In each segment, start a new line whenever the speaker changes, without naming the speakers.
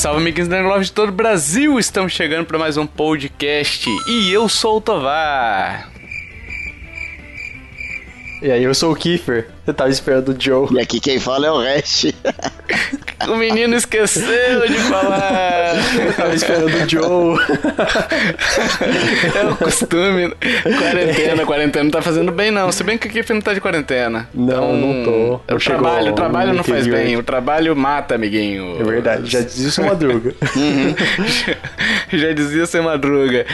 salve, amiguinhos da Love de todo o Brasil! Estamos chegando para mais um podcast e eu sou o Tovar.
E aí, eu sou o Kiefer. Você tava esperando o Joe.
E aqui quem fala é o Hash.
o menino esqueceu de falar.
Eu tava esperando o Joe.
é o costume. Quarentena, quarentena não tá fazendo bem, não. Se bem que o Kiefer não tá de quarentena.
Não, então, não tô.
O trabalho, o trabalho não faz bem. O trabalho mata, amiguinho.
É verdade, já dizia seu Madruga.
uhum. já, já dizia seu Madruga.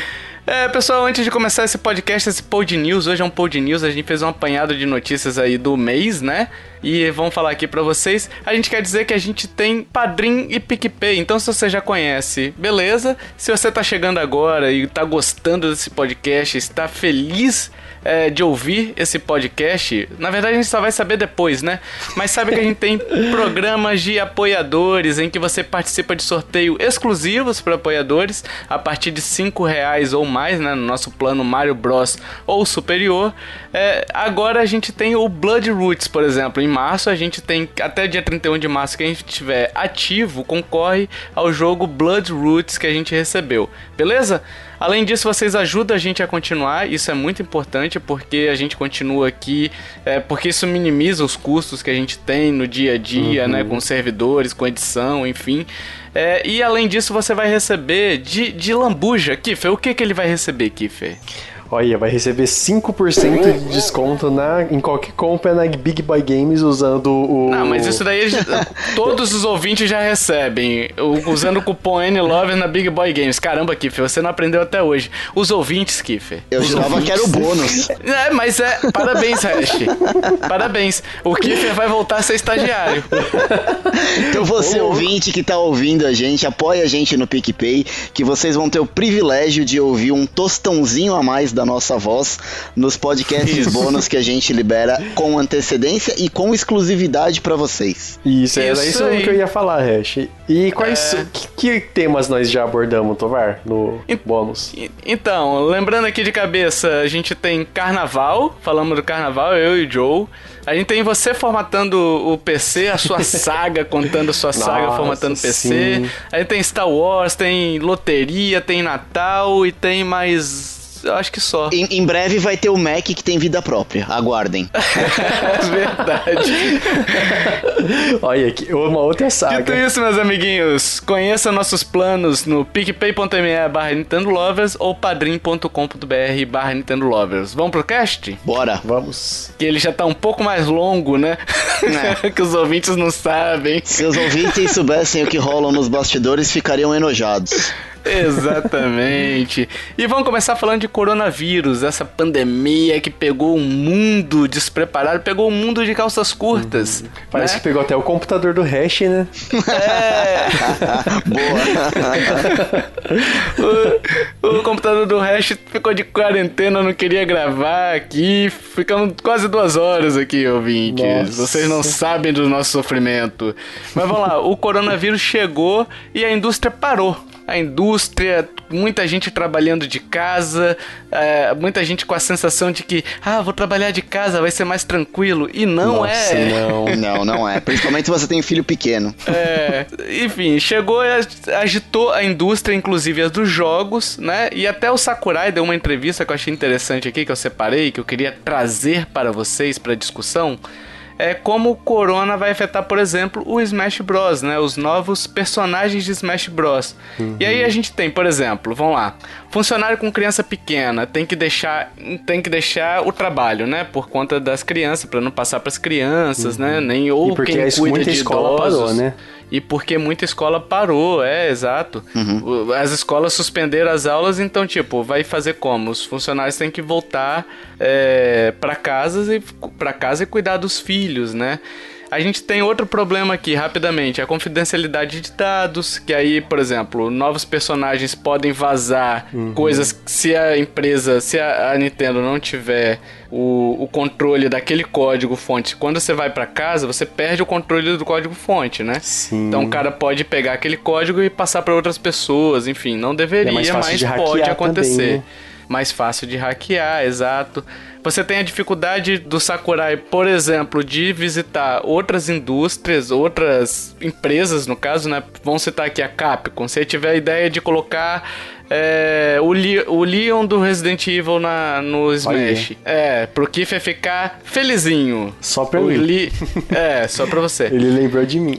É, pessoal, antes de começar esse podcast, esse Pod News, hoje é um Pod News, a gente fez um apanhado de notícias aí do mês, né? E vamos falar aqui para vocês. A gente quer dizer que a gente tem Padrim e PicPay, então se você já conhece, beleza? Se você tá chegando agora e tá gostando desse podcast, está feliz é, de ouvir esse podcast, na verdade a gente só vai saber depois, né? Mas sabe que a gente tem programas de apoiadores em que você participa de sorteio exclusivos para apoiadores a partir de 5 reais ou mais, né? No nosso plano Mario Bros ou superior. É, agora a gente tem o Blood Roots, por exemplo. Em março a gente tem até dia 31 de março que a gente estiver ativo concorre ao jogo Blood Roots que a gente recebeu. Beleza? Além disso, vocês ajudam a gente a continuar, isso é muito importante porque a gente continua aqui, é, porque isso minimiza os custos que a gente tem no dia a dia, né, uhum. né, com servidores, com edição, enfim. É, e além disso, você vai receber de, de lambuja. Kiffer, o que, que ele vai receber, Kiffer?
Olha, vai receber 5% de desconto na, em qualquer compra na Big Boy Games usando o.
Não, mas isso daí todos os ouvintes já recebem. Usando o cupom NLOVER na Big Boy Games. Caramba, Kiffer, você não aprendeu até hoje. Os ouvintes, Kiffer.
Eu jurava que era o bônus.
É, mas é. Parabéns, Hash. Parabéns. O Kiffer vai voltar a ser estagiário.
Então você, ouvinte que tá ouvindo a gente, apoia a gente no PicPay, que vocês vão ter o privilégio de ouvir um tostãozinho a mais da nossa voz nos podcasts Isso. bônus que a gente libera com antecedência e com exclusividade para vocês.
Isso, era isso, isso que eu ia falar, Hash. E quais é... que, que, temas nós já abordamos, Tovar, no e, bônus?
Então, lembrando aqui de cabeça, a gente tem carnaval, falamos do carnaval, eu e o Joe. A gente tem você formatando o PC, a sua saga, contando a sua Nossa, saga, formatando o PC. Sim. Aí tem Star Wars, tem loteria, tem Natal e tem mais acho que só.
Em, em, breve vai ter o Mac que tem vida própria. Aguardem.
é verdade.
Olha, aqui, uma outra saga.
Dito isso, meus amiguinhos, conheça nossos planos no picpay.me barra Nintendo Lovers ou padrim.com.br barra Nintendo Lovers. Vamos pro cast?
Bora.
Vamos.
Que ele já tá um pouco mais longo, né? É. que os ouvintes não sabem.
Se os ouvintes soubessem o que rolam nos bastidores, ficariam enojados.
Exatamente. E vamos começar falando de coronavírus, essa pandemia que pegou o mundo despreparado, pegou o mundo de calças curtas. Uhum.
Parece né? que pegou até o computador do Hash, né?
É. Boa. o, o, computador do Hash ficou de quarentena, não queria gravar aqui. Ficamos quase duas horas aqui, ouvintes. Nossa. Vocês não sabem do nosso sofrimento. Mas vamos lá, o coronavírus chegou e a indústria parou a indústria, muita gente trabalhando de casa, é, muita gente com a sensação de que, ah, vou trabalhar de casa, vai ser mais tranquilo. E não
Nossa,
é.
Não, não, não é. Principalmente se você tem filho pequeno.
É, enfim, chegou e agitou a indústria, inclusive as dos jogos, né? E até o Sakurai deu uma entrevista que eu achei interessante aqui, que eu separei, que eu queria trazer para vocês para discussão é como o Corona vai afetar, por exemplo, o Smash Bros, né? Os novos personagens de Smash Bros. Uhum. E aí a gente tem, por exemplo, vamos lá, funcionário com criança pequena tem que deixar, tem que deixar o trabalho, né? Por conta das crianças, para não passar para as crianças, né? uhum. né? Nem ou quem cuida de idosos. Parou, né? E porque muita escola parou, é, exato. Uhum. As escolas suspenderam as aulas, então, tipo, vai fazer como? Os funcionários têm que voltar é, para casa e para casa e cuidar dos filhos, né? A gente tem outro problema aqui, rapidamente, a confidencialidade de dados, que aí, por exemplo, novos personagens podem vazar uhum. coisas se a empresa, se a, a Nintendo não tiver o, o, controle daquele código fonte. Quando você vai para casa, você perde o controle do código fonte, né? Sim. Então o cara pode pegar aquele código e passar para outras pessoas, enfim, não deveria, é mas pode acontecer. Também, né? Mais fácil de hackear, exato. Você tem a dificuldade do Sakurai, por exemplo, de visitar outras indústrias, outras empresas, no caso, né? Vamos citar aqui a Capcom. Se tiver a ideia de colocar é, o, Le o Leon do Resident Evil na, no Smash. Olha. É, pro Kiffer ficar felizinho.
Só pra o mim.
É, só pra você.
ele lembrou de mim.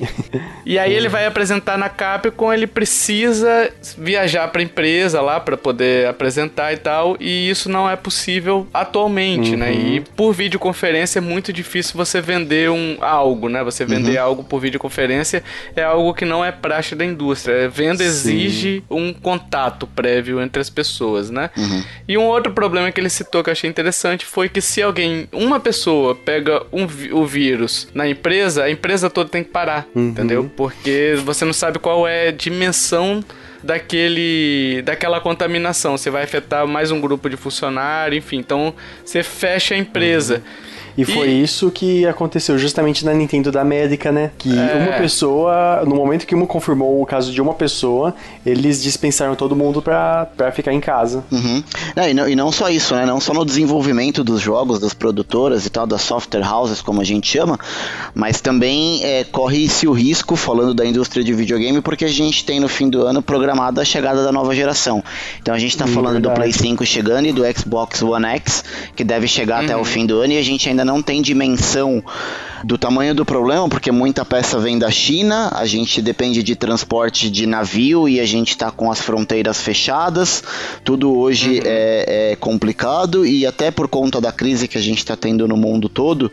E aí ele vai apresentar na Capcom, ele precisa viajar pra empresa lá pra poder apresentar e tal, e isso não é possível atualmente, né? uhum. né? E por videoconferência é muito difícil você vender um algo, né? Você vender uhum. algo por videoconferência é algo que não é praxe da indústria. Venda Sim. exige um contato prévio entre as pessoas, né? Uhum. E um outro problema que ele citou que eu achei interessante foi que se alguém, uma pessoa pega um, o vírus na empresa, a empresa toda tem que parar, uhum. entendeu? Porque você não sabe qual é a dimensão daquele daquela contaminação. Você vai afetar mais um grupo de funcionário, enfim. Então você fecha a empresa. Uhum.
E, foi isso que aconteceu justamente na Nintendo da América, né? Que é... uma pessoa, no momento que uma confirmou o caso de uma pessoa, eles dispensaram todo mundo pra, pra ficar em casa.
Uhum. É, e, não, e não só isso, né? Não só no desenvolvimento dos jogos, das produtoras e tal, das software houses, como a gente chama, mas também é, corre-se o risco, falando da indústria de videogame, porque a gente tem no fim do ano programada a chegada da nova geração. Então a gente tá hum, falando verdade. do Play 5 chegando e do Xbox One X, que deve chegar uhum. até o uhum. fim do ano, e a gente ainda não tem dimensão do tamanho do problema, porque muita peça vem da China, a gente depende de transporte de navio e a gente está com as fronteiras fechadas, tudo hoje uhum. é, é, complicado e até por conta da crise que a gente está tendo no mundo todo,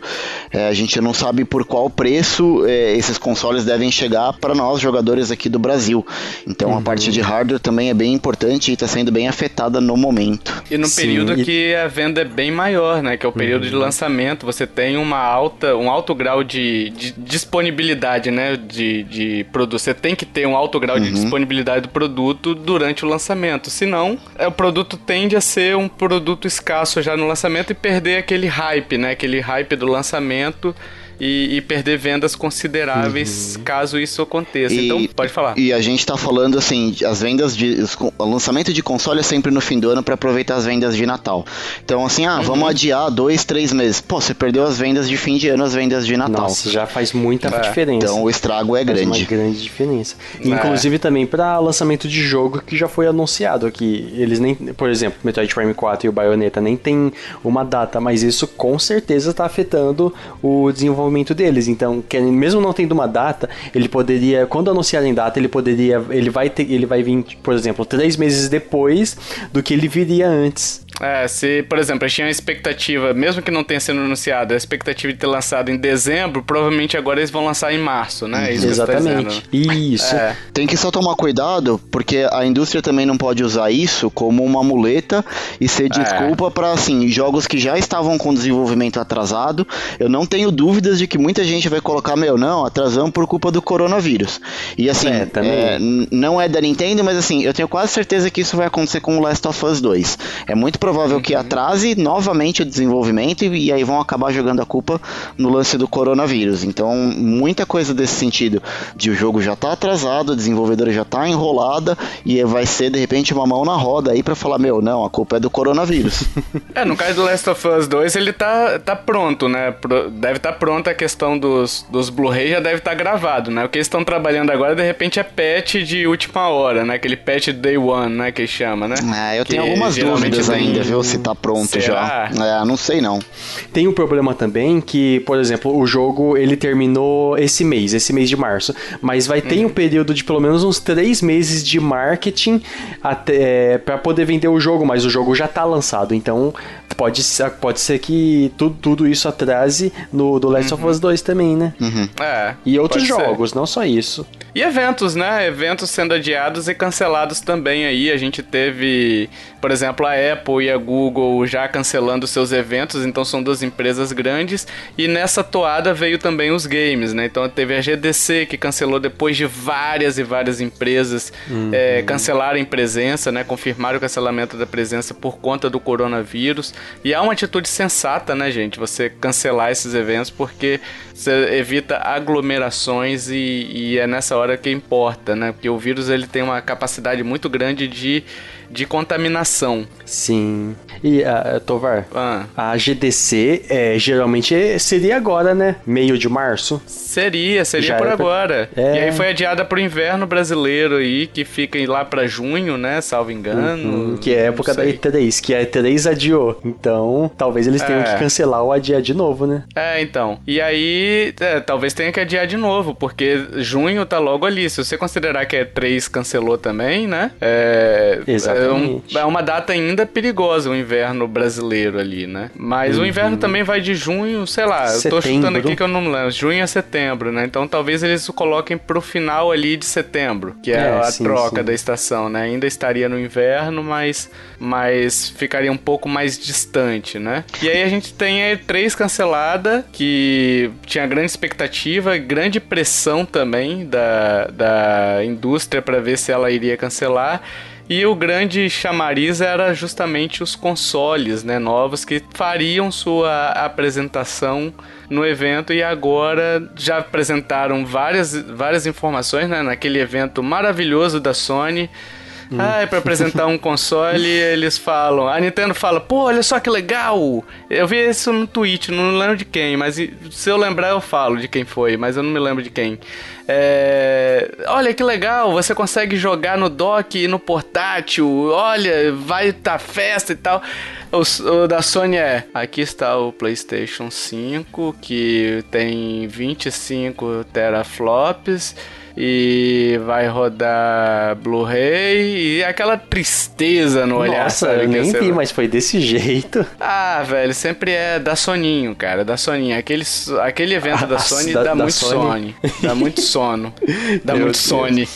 é, a gente não sabe por qual preço é, esses consoles devem chegar para nós jogadores aqui do Brasil. Então uhum. a parte de hardware também é bem importante e está sendo bem afetada no momento.
E no Sim, período e... que a venda é bem maior, né? Que é o período uhum. de lançamento, você tem uma alta, um alto grau de, de disponibilidade, né? De, de produto. Você tem que ter um alto grau uhum. de disponibilidade do produto durante o lançamento. Senão, é, o produto tende a ser um produto escasso já no lançamento e perder aquele hype, né? Aquele hype do lançamento e, e perder vendas consideráveis uhum. caso isso aconteça. E, então, pode falar.
E a gente tá falando assim, as vendas de. o lançamento de console é sempre no fim do ano para aproveitar as vendas de Natal. Então, assim, ah, uhum. vamos adiar dois, três meses. Pô, você perdeu as vendas de fim de ano, as vendas de Natal. Nossa,
já faz muita é. diferença.
Então o estrago é faz grande.
Uma grande diferença. É. Inclusive também para lançamento de jogo que já foi anunciado aqui. Eles nem, por exemplo, Metroid Prime 4 e o Bayonetta nem tem uma data, mas isso com certeza está afetando o desenvolvimento desenvolvimento deles. Então, que, mesmo não tendo uma data, ele poderia, quando anunciarem data, ele poderia, ele vai ter, ele vai vir, por exemplo, três meses depois do que ele viria antes.
É, se, por exemplo, eles tinham a expectativa, mesmo que não tenha sido anunciado, a expectativa de ter lançado em dezembro, provavelmente agora eles vão lançar em março, né?
É isso Exatamente.
Tá
isso. É.
Tem que só tomar cuidado, porque a indústria também não pode usar isso como uma muleta e ser é. desculpa é. para assim, jogos que já estavam com desenvolvimento atrasado. Eu não tenho dúvidas de que muita gente vai colocar, meu, não, atrasamos por culpa do coronavírus. E assim, é, é não é da Nintendo, mas assim, eu tenho quase certeza que isso vai acontecer com o Last of Us 2. É muito provável que atrase novamente o desenvolvimento e, e, aí vão acabar jogando a culpa no lance do coronavírus. Então, muita coisa desse sentido, de o jogo já tá atrasado, a desenvolvedora já tá enrolada e vai ser de repente uma mão na roda aí para falar, meu, não, a culpa é do coronavírus.
é, no caso do Last of Us 2, ele tá, tá pronto, né? Deve estar tá pronta a questão dos, dos Blu-ray, já deve estar tá gravado, né? O que eles estão trabalhando agora, de repente, é patch de última hora, né? Aquele patch Day One, né? Que chama, né?
É, eu que tenho algumas dúvidas ainda ainda, viu? Se tá pronto Será? já. É, não sei não.
Tem um problema também que, por exemplo, o jogo ele terminou esse mês, esse mês de março, mas vai ter uhum. um período de pelo menos uns três meses de marketing até é, para poder vender o jogo, mas o jogo já tá lançado, então pode, pode ser que tudo, tudo isso atrase no do Last uhum. of Us 2 também, né?
Uhum. É.
E outros jogos, ser. não só isso.
E eventos, né? Eventos sendo adiados e cancelados também aí. A gente teve por exemplo, a Apple e a Google já cancelando seus eventos, então são duas empresas grandes. E nessa toada veio também os games, né? Então teve a GDC que cancelou depois de várias e várias empresas uhum. é, cancelarem presença, né? Confirmaram o cancelamento da presença por conta do coronavírus. E há uma atitude sensata, né, gente? Você cancelar esses eventos porque você evita aglomerações e, e é nessa hora que importa, né? Porque o vírus ele tem uma capacidade muito grande de de contaminação.
Sim. E, uh, Tovar, ah. a GDC é, geralmente seria agora, né? Meio de março?
Seria, seria Já por agora. Pra... É. E aí foi adiada pro inverno brasileiro aí, que fica lá para junho, né? Salvo engano.
Uhum, que é a época da E3, que a E3 adiou. Então, talvez eles tenham é. que cancelar ou adiar de novo, né?
É, então. E aí, é, talvez tenha que adiar de novo, porque junho tá logo ali. Se você considerar que a E3 cancelou também, né? É,
Exatamente.
É, um, é, uma data ainda perigosa o inverno brasileiro ali, né? Mas uhum. o inverno também vai de junho, sei lá, setembro. eu tô chutando aqui que eu não me lembro, junho a setembro, né? Então talvez eles o coloquem pro final ali de setembro, que é, é a sim, troca sim. da estação, né? Ainda estaria no inverno, mas, mas ficaria um pouco mais distante, né? E aí a gente tem a E3 cancelada, que tinha grande expectativa, grande pressão também da, da indústria para ver se ela iria cancelar. E o grande chamariz era justamente os consoles né, novos que fariam sua apresentação no evento e agora já apresentaram várias, várias informações né, naquele evento maravilhoso da Sony. Hum. Ah, para apresentar um console, eles falam. A Nintendo fala, pô, olha só que legal! Eu vi isso no tweet, não lembro de quem, mas se eu lembrar eu falo de quem foi, mas eu não me lembro de quem. É, olha que legal, você consegue jogar no dock e no portátil. Olha, vai tá festa e tal. O, o, da Sony é: aqui está o PlayStation 5 que tem 25 teraflops e vai rodar Blu-ray e aquela tristeza no olhar.
Nossa, eu nem vi, mas foi desse jeito.
Ah, velho, sempre é da Soninho, cara, da Soninho. Aquele, aquele evento ah, da Sony da, dá da muito Sony. Dá muito sono. dá Meu muito Deus. Sony.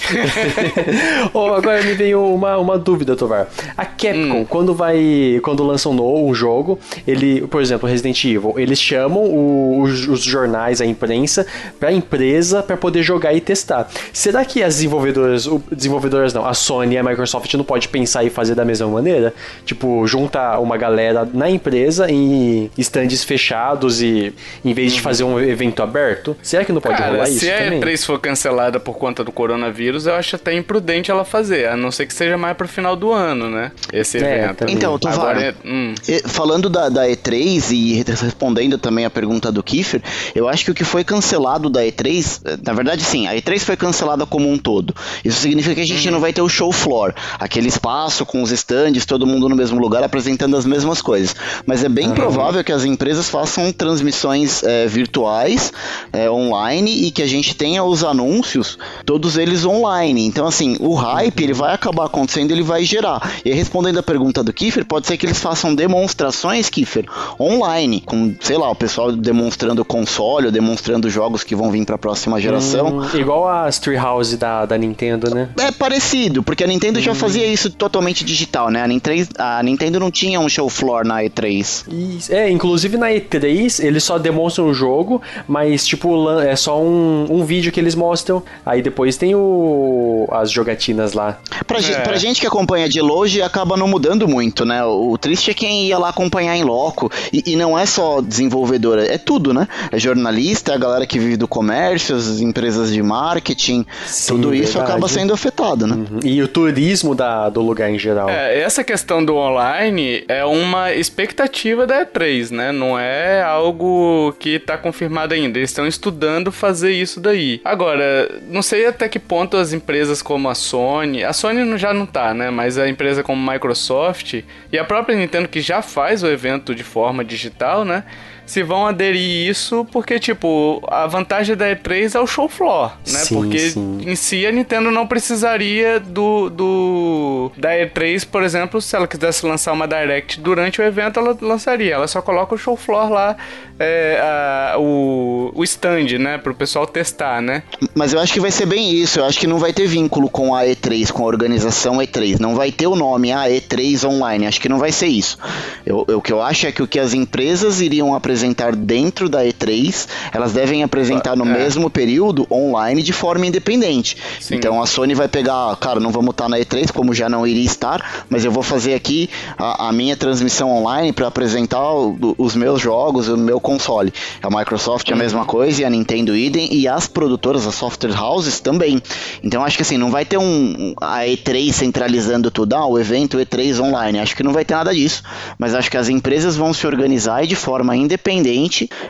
oh, agora me veio uma, uma dúvida, Tovar. A Capcom, hum. quando vai. Quando lança um novo um jogo, ele, por exemplo, Resident Evil, eles chamam o, os, os jornais, a imprensa, pra empresa para poder jogar e testar. Será que as desenvolvedoras, o, desenvolvedoras não, a Sony e a Microsoft não pode pensar e fazer da mesma maneira? Tipo, juntar uma galera na empresa em stands fechados e em vez de fazer um evento aberto? Será que não pode Cara, rolar isso
se
também?
Se a E3 for cancelada por conta do coronavírus, eu acho até imprudente ela fazer, a não ser que seja mais pro final do ano, né? Esse é, evento.
Também. Então, Tovar, Agora, é, hum. falando da, da E3 e respondendo também a pergunta do Kiefer, eu acho que o que foi cancelado da E3, eh, na verdade sim, a E3 foi cancelada como um todo. Isso significa que a gente uhum. não vai ter o show floor, aquele espaço com os stands, todo mundo no mesmo lugar apresentando as mesmas coisas. Mas é bem uhum. provável que as empresas façam transmissões é, virtuais, é, online, e que a gente tenha os anúncios, todos eles online. Então, assim, o hype ele vai acabar acontecendo, ele vai gerar. E respondendo a pergunta do Kiefer, pode ser que eles façam demonstrações, Kiefer, online, com, sei lá, o pessoal demonstrando console, demonstrando jogos que vão vir para a próxima geração.
Hum, igual a as Treehouse da, da Nintendo, né?
É parecido, porque a Nintendo hum. já fazia isso totalmente digital, né? A Nintendo, a Nintendo não tinha um show floor na
E3. Isso. É, inclusive na E3 eles só demonstram o jogo, mas tipo, é só um, um vídeo que eles mostram. Aí depois tem o as jogatinas lá.
Pra, é. pra gente que acompanha de longe, acaba não mudando muito, né? O, o triste é quem ia lá acompanhar em loco. E, e não é só desenvolvedora, é tudo, né? É jornalista, é a galera que vive do comércio, as empresas de marketing marketing, Sim, tudo isso verdade. acaba sendo afetado, né? Uhum.
E o turismo da, do lugar em geral.
É, essa questão do online é uma expectativa da E3, né? Não é algo que está confirmado ainda. Eles estão estudando fazer isso daí. Agora, não sei até que ponto as empresas como a Sony, a Sony já não tá, né? Mas a empresa como Microsoft e a própria Nintendo que já faz o evento de forma digital, né? Se vão aderir isso, porque, tipo, a vantagem da E3 é o show floor, né?
Sim,
porque
sim.
em si a Nintendo não precisaria do, do da E3, por exemplo, se ela quisesse lançar uma Direct durante o evento, ela lançaria. Ela só coloca o show floor lá, é, a- o, o stand, né? Pro pessoal testar, né?
Mas eu acho que vai ser bem isso. Eu acho que não vai ter vínculo com a E3, com a organização E3. Não vai ter o nome a E3 Online. Acho que não vai ser isso. Eu, eu- o que eu acho é que o que as empresas iriam apresentar dentro da E3, elas devem apresentar no
É.
mesmo período online de forma independente.
Sim.
Então a Sony vai pegar, cara, não vamos estar na E3 como já não iria estar, mas eu vou fazer aqui a, a minha transmissão online para apresentar o- os meus jogos, o meu console. A Microsoft é a mesma coisa e a Nintendo idem e as produtoras, as software houses também. Então acho que assim, não vai ter um a E3 centralizando tudo, ah, o evento E3 online. Acho que não vai ter nada disso, mas acho que as empresas vão se organizar e de forma independente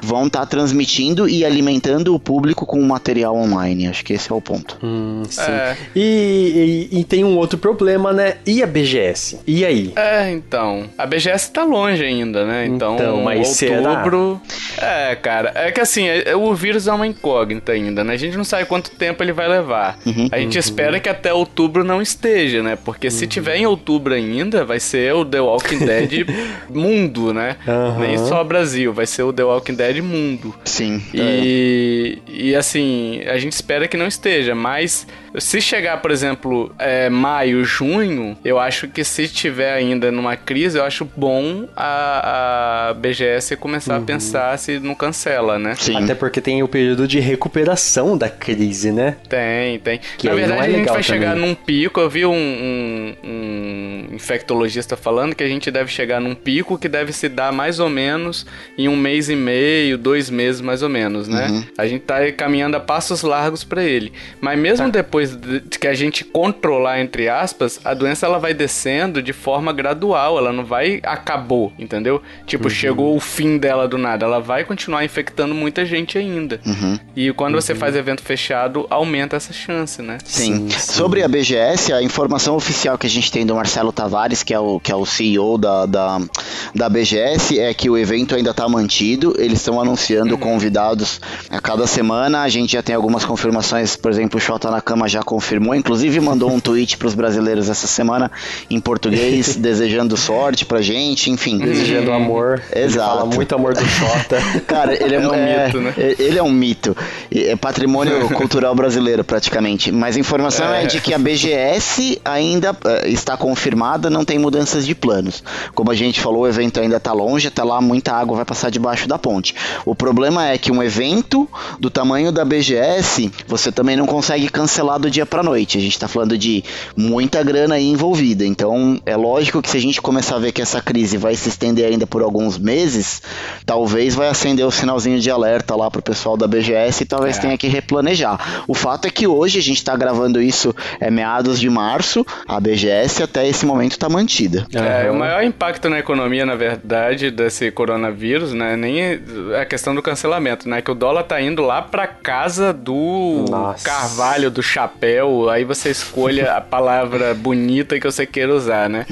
vão estar transmitindo e alimentando o público com material online. Acho que esse é o ponto.
Hum, sim.
É.
E, e- e tem um outro problema, né? E a BGS? E aí?
É, então. A BGS tá longe ainda, né? Então,
Então, mas
outubro. É, cara. É que assim, é- o vírus é uma incógnita ainda, né? A gente não sabe quanto tempo ele vai levar. A gente espera que até outubro não esteja, né? Porque se tiver em outubro ainda, vai ser o The Walking Dead mundo, né? Nem só Brasil, vai ser o The Walking Dead mundo.
Sim.
E, e assim, a gente espera que não esteja, mas se chegar, por exemplo, é, maio, junho, eu acho que se tiver ainda numa crise, eu acho bom a, a BGS começar a pensar se não cancela, né?
Sim.
Até porque tem o período de recuperação da crise, né?
Tem, tem.
Que
Na verdade,
é
a gente vai chegar
também.
num pico. Eu vi um, um- um infectologista falando que a gente deve chegar num pico que deve se dar mais ou menos em um mês e meio, dois meses mais ou menos, né?
Uhum.
A gente tá caminhando a passos largos pra ele. Mas mesmo
Tá.
depois de que a gente controlar, entre aspas, a doença ela vai descendo de forma gradual. Ela não vai acabou, entendeu? Tipo,
Uhum.
chegou o fim dela do nada. Ela vai continuar infectando muita gente ainda. E quando você
Uhum.
faz evento fechado, aumenta essa chance, né?
Sim.
Sim, sim.
Sobre a BGS, a informação oficial que a gente tem do Marcelo Tavares, que é o, que é o CEO da, da, da BGS, é que o evento ainda está mantido. Eles estão anunciando convidados a cada semana. A gente já tem algumas confirmações, por exemplo, o Xota na Cama já confirmou, inclusive mandou um tweet para os brasileiros essa semana em português, desejando sorte pra gente, enfim.
Desejando amor. Ele
Exato.
fala muito amor do Xota.
Cara, ele é,
É um
é-
mito, né?
é- Ele é um mito. É patrimônio cultural brasileiro, praticamente. Mas a informação é. de que a BGS ainda eh, está confirmada, não tem mudanças de planos. Como a gente falou, o evento ainda está longe, até lá muita água vai passar debaixo da ponte. O problema é que um evento do tamanho da BGS, você também não consegue cancelar do dia pra noite. A gente está falando de muita grana aí envolvida. Então, é lógico que se a gente começar a ver que essa crise vai se estender ainda por alguns meses, talvez vai acender o sinalzinho de alerta lá pro pessoal da BGS e talvez
É.
tenha que replanejar. O fato é que hoje a gente tá gravando isso é meados de março, a BGS até esse momento tá mantida.
É,
Aham.
o maior impacto na economia, na verdade, desse coronavírus, né, nem a questão do cancelamento, né, que o dólar tá indo lá pra casa do
Nossa.
carvalho, do chapéu, aí você escolha a palavra bonita que você queira usar, né,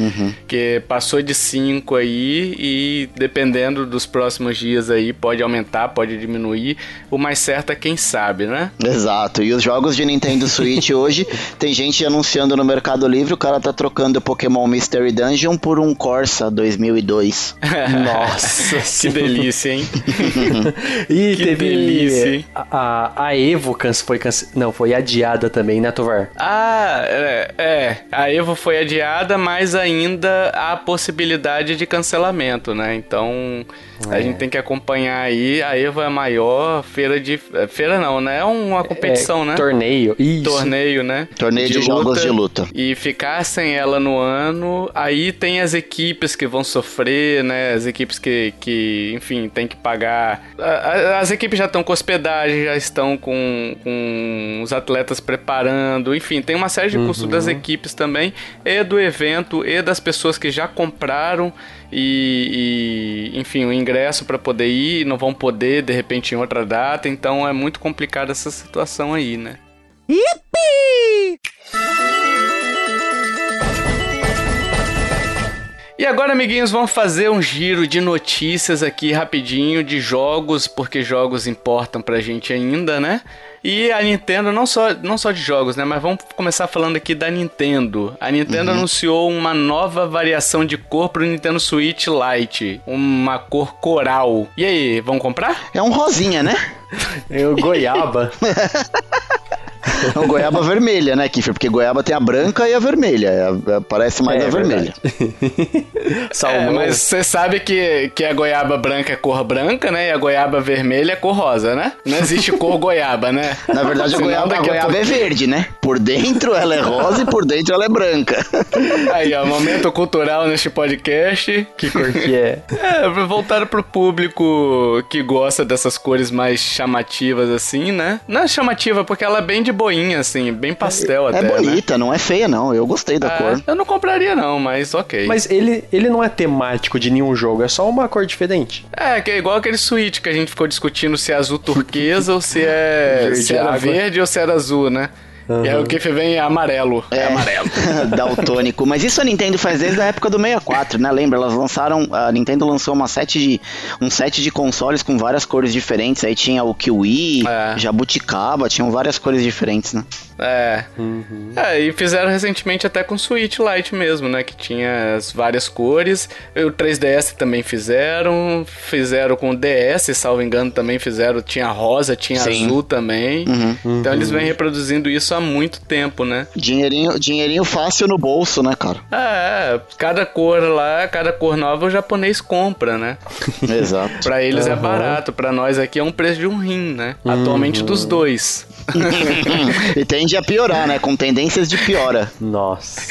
que passou de 5 aí e dependendo dos próximos dias aí, pode aumentar, pode diminuir, o mais certo é quem sabe, né?
Exato. E os jogos de Nintendo Switch hoje, tem gente anunciando no Mercado Livre, o cara tá trocando o Pokémon Mystery Dungeon por um Corsa 2002.
Nossa,
Que
sim.
Delícia, hein?
E
Que
teve
delícia,
a, a, a Evo canse- foi cance... não, foi adiada também, né, Tovar?
Ah, é, é. A Evo foi adiada, mas ainda há possibilidade de cancelamento, né? Então a
É.
gente tem que acompanhar aí. A Evo é a maior feira de. é, Feira não, né? É uma competição,
É,
né?
Torneio. Isso.
Torneio, né?
Torneio de jogos de luta.
E ficar sem ela no ano, aí tem as equipes que vão sofrer, né? As equipes que, que enfim, tem que pagar. As equipes já estão com hospedagem, já estão com, com os atletas preparando, enfim, tem uma série de custos das equipes também, e do evento, e das pessoas que já compraram e, e, enfim, o ingresso para poder ir, não vão poder de repente em outra data, então é muito complicada essa situação aí, né? E agora, amiguinhos, vamos fazer um giro de notícias aqui rapidinho de jogos, porque jogos importam pra gente ainda, né? E a Nintendo, não só, não só de jogos, né? Mas vamos começar falando aqui da Nintendo. A Nintendo uhum. anunciou uma nova variação de cor pro Nintendo Switch Lite. Uma cor coral. E aí, vamos comprar?
É um rosinha, né?
É o goiaba.
É um goiaba vermelha, né, Kiffer? Porque goiaba tem a branca e a vermelha. É, é, parece mais é, a vermelha.
é, mas você sabe que, que a goiaba branca é cor branca, né? E a goiaba vermelha é cor rosa, né? Não existe cor goiaba, né?
Na verdade, a goiaba, a goiaba é verde, né? Por dentro ela é rosa e por dentro ela é branca.
Aí, ó, momento cultural neste podcast.
Que cor que é?
É, voltar pro público que gosta dessas cores mais chamativas, assim, né? Não é chamativa porque ela é bem de boinha, assim, bem pastel
é,
até.
É bonita, né? não é feia, não. Eu gostei da é, cor.
Eu não compraria, não, mas ok.
Mas ele, ele não é temático de nenhum jogo, é só uma cor diferente.
É, que é igual aquele Switch que a gente ficou discutindo se é azul turquesa ou se é. Verde se era verde ou se era azul, né? Uhum. E aí o que vem é amarelo. É, é amarelo.
daltônico. Mas isso a Nintendo faz desde a época do 64, né? Lembra? Elas lançaram. A Nintendo lançou uma set de, um set de consoles com várias cores diferentes. Aí tinha o Kiwi, é. Jabuticaba, tinham várias cores diferentes, né?
É. Uhum. É, e fizeram recentemente até com Switch Lite mesmo, né? Que tinha as várias cores. O 3DS também fizeram. Fizeram com o DS, salvo engano, também fizeram. Tinha rosa, tinha Sim. azul também. Uhum. Então eles vêm reproduzindo isso há muito tempo, né?
Dinheirinho, dinheirinho fácil no bolso, né, cara?
É, cada cor lá, cada cor nova o japonês compra, né?
Exato.
pra eles uhum. é barato, pra nós aqui é um preço de um rim, né? Atualmente dos dois.
e tende a piorar, né? Com tendências de piora.
Nossa.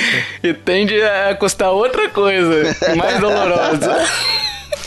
E tende a custar outra coisa, mais dolorosa.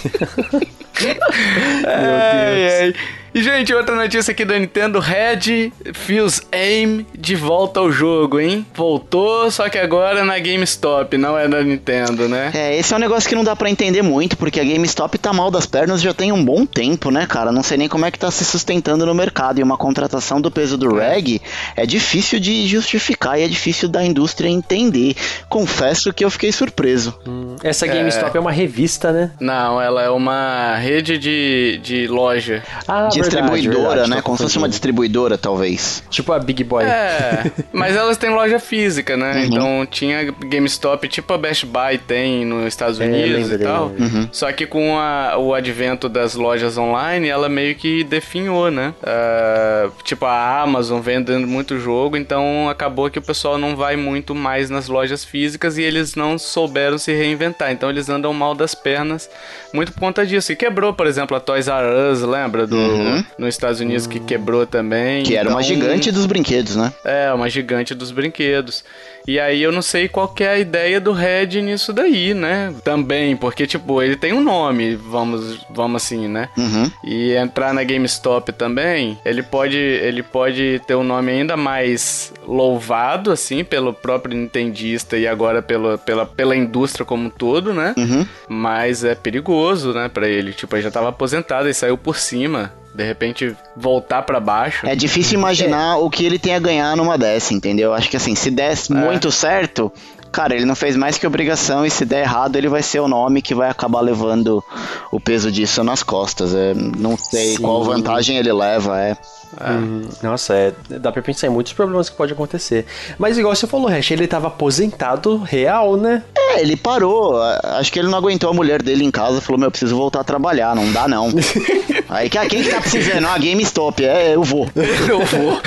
Meu Deus. E, gente, outra notícia aqui da Nintendo, Red Feels Aim de volta ao jogo, hein? Voltou, só que agora na GameStop, não é da Nintendo, né?
É, esse é um negócio que não dá para entender muito, porque a GameStop tá mal das pernas já tem um bom tempo, né, cara? Não sei nem como é que tá se sustentando no mercado, e uma contratação do peso do é. Reg é difícil de justificar e é difícil da indústria entender. Confesso que eu fiquei surpreso.
Hum, essa GameStop é... é uma revista, né?
Não, ela é uma rede de, de loja.
Ah, distribuidora, verdade, né? Como se fosse uma distribuidora, talvez.
Tipo a Big Boy.
É, mas elas têm loja física, né? Uhum. Então tinha GameStop, tipo a Best Buy tem nos Estados é, Unidos é, e tal. Uhum. Só que com a, o advento das lojas online, ela meio que definhou, né? Uh, tipo a Amazon vendendo muito jogo, então acabou que o pessoal não vai muito mais nas lojas físicas e eles não souberam se reinventar. Então eles andam mal das pernas muito por conta disso. E quebrou, por exemplo, a Toys R Us, lembra? Do, uhum. Uhum. nos Estados Unidos que quebrou também.
Que era uma então, gigante dos brinquedos, né?
É, uma gigante dos brinquedos. E aí eu não sei qual é a ideia do Red nisso daí, né? Também, porque, tipo, ele tem um nome, vamos, vamos assim, né? Uhum. E entrar na GameStop também, ele pode, ele pode ter um nome ainda mais louvado, assim, pelo próprio nintendista e agora pela, pela, pela indústria como um todo, né? Uhum. Mas é perigoso, né, pra ele. Tipo, ele já tava aposentado e saiu por cima de repente voltar para baixo.
É difícil imaginar é. o que ele tem a ganhar numa dessa, entendeu? Acho que assim, se der é. muito certo, cara, ele não fez mais que obrigação e se der errado, ele vai ser o nome que vai acabar levando o peso disso nas costas. É, não sei Sim. qual vantagem ele leva, é.
É. Hum, nossa, é, dá pra pensar em muitos problemas que pode acontecer. Mas igual você falou, Hash, ele tava aposentado real, né?
É, ele parou. Acho que ele não aguentou a mulher dele em casa falou: Meu, preciso voltar a trabalhar, não dá não. Aí que quem que tá precisando? Ah, GameStop. É, eu vou.
eu vou.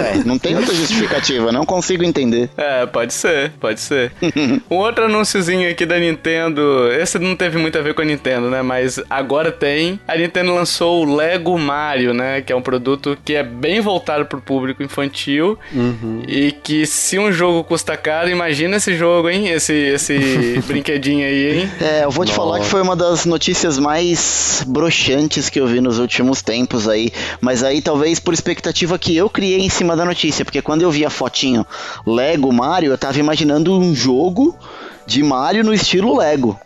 é, não tem outra justificativa, não consigo entender.
É, pode ser, pode ser. um outro anúnciozinho aqui da Nintendo. Esse não teve muito a ver com a Nintendo, né? Mas agora tem. A Nintendo lançou o Lego Mario, né? Que é um produto que é bem voltado pro público infantil uhum. e que se um jogo custa caro, imagina esse jogo, hein? Esse, esse brinquedinho aí, hein?
É, eu vou te Nossa. falar que foi uma das notícias mais broxantes que eu vi nos últimos tempos aí, mas aí talvez por expectativa que eu criei em cima da notícia, porque quando eu vi a fotinho Lego Mario, eu tava imaginando um jogo de Mario no estilo Lego.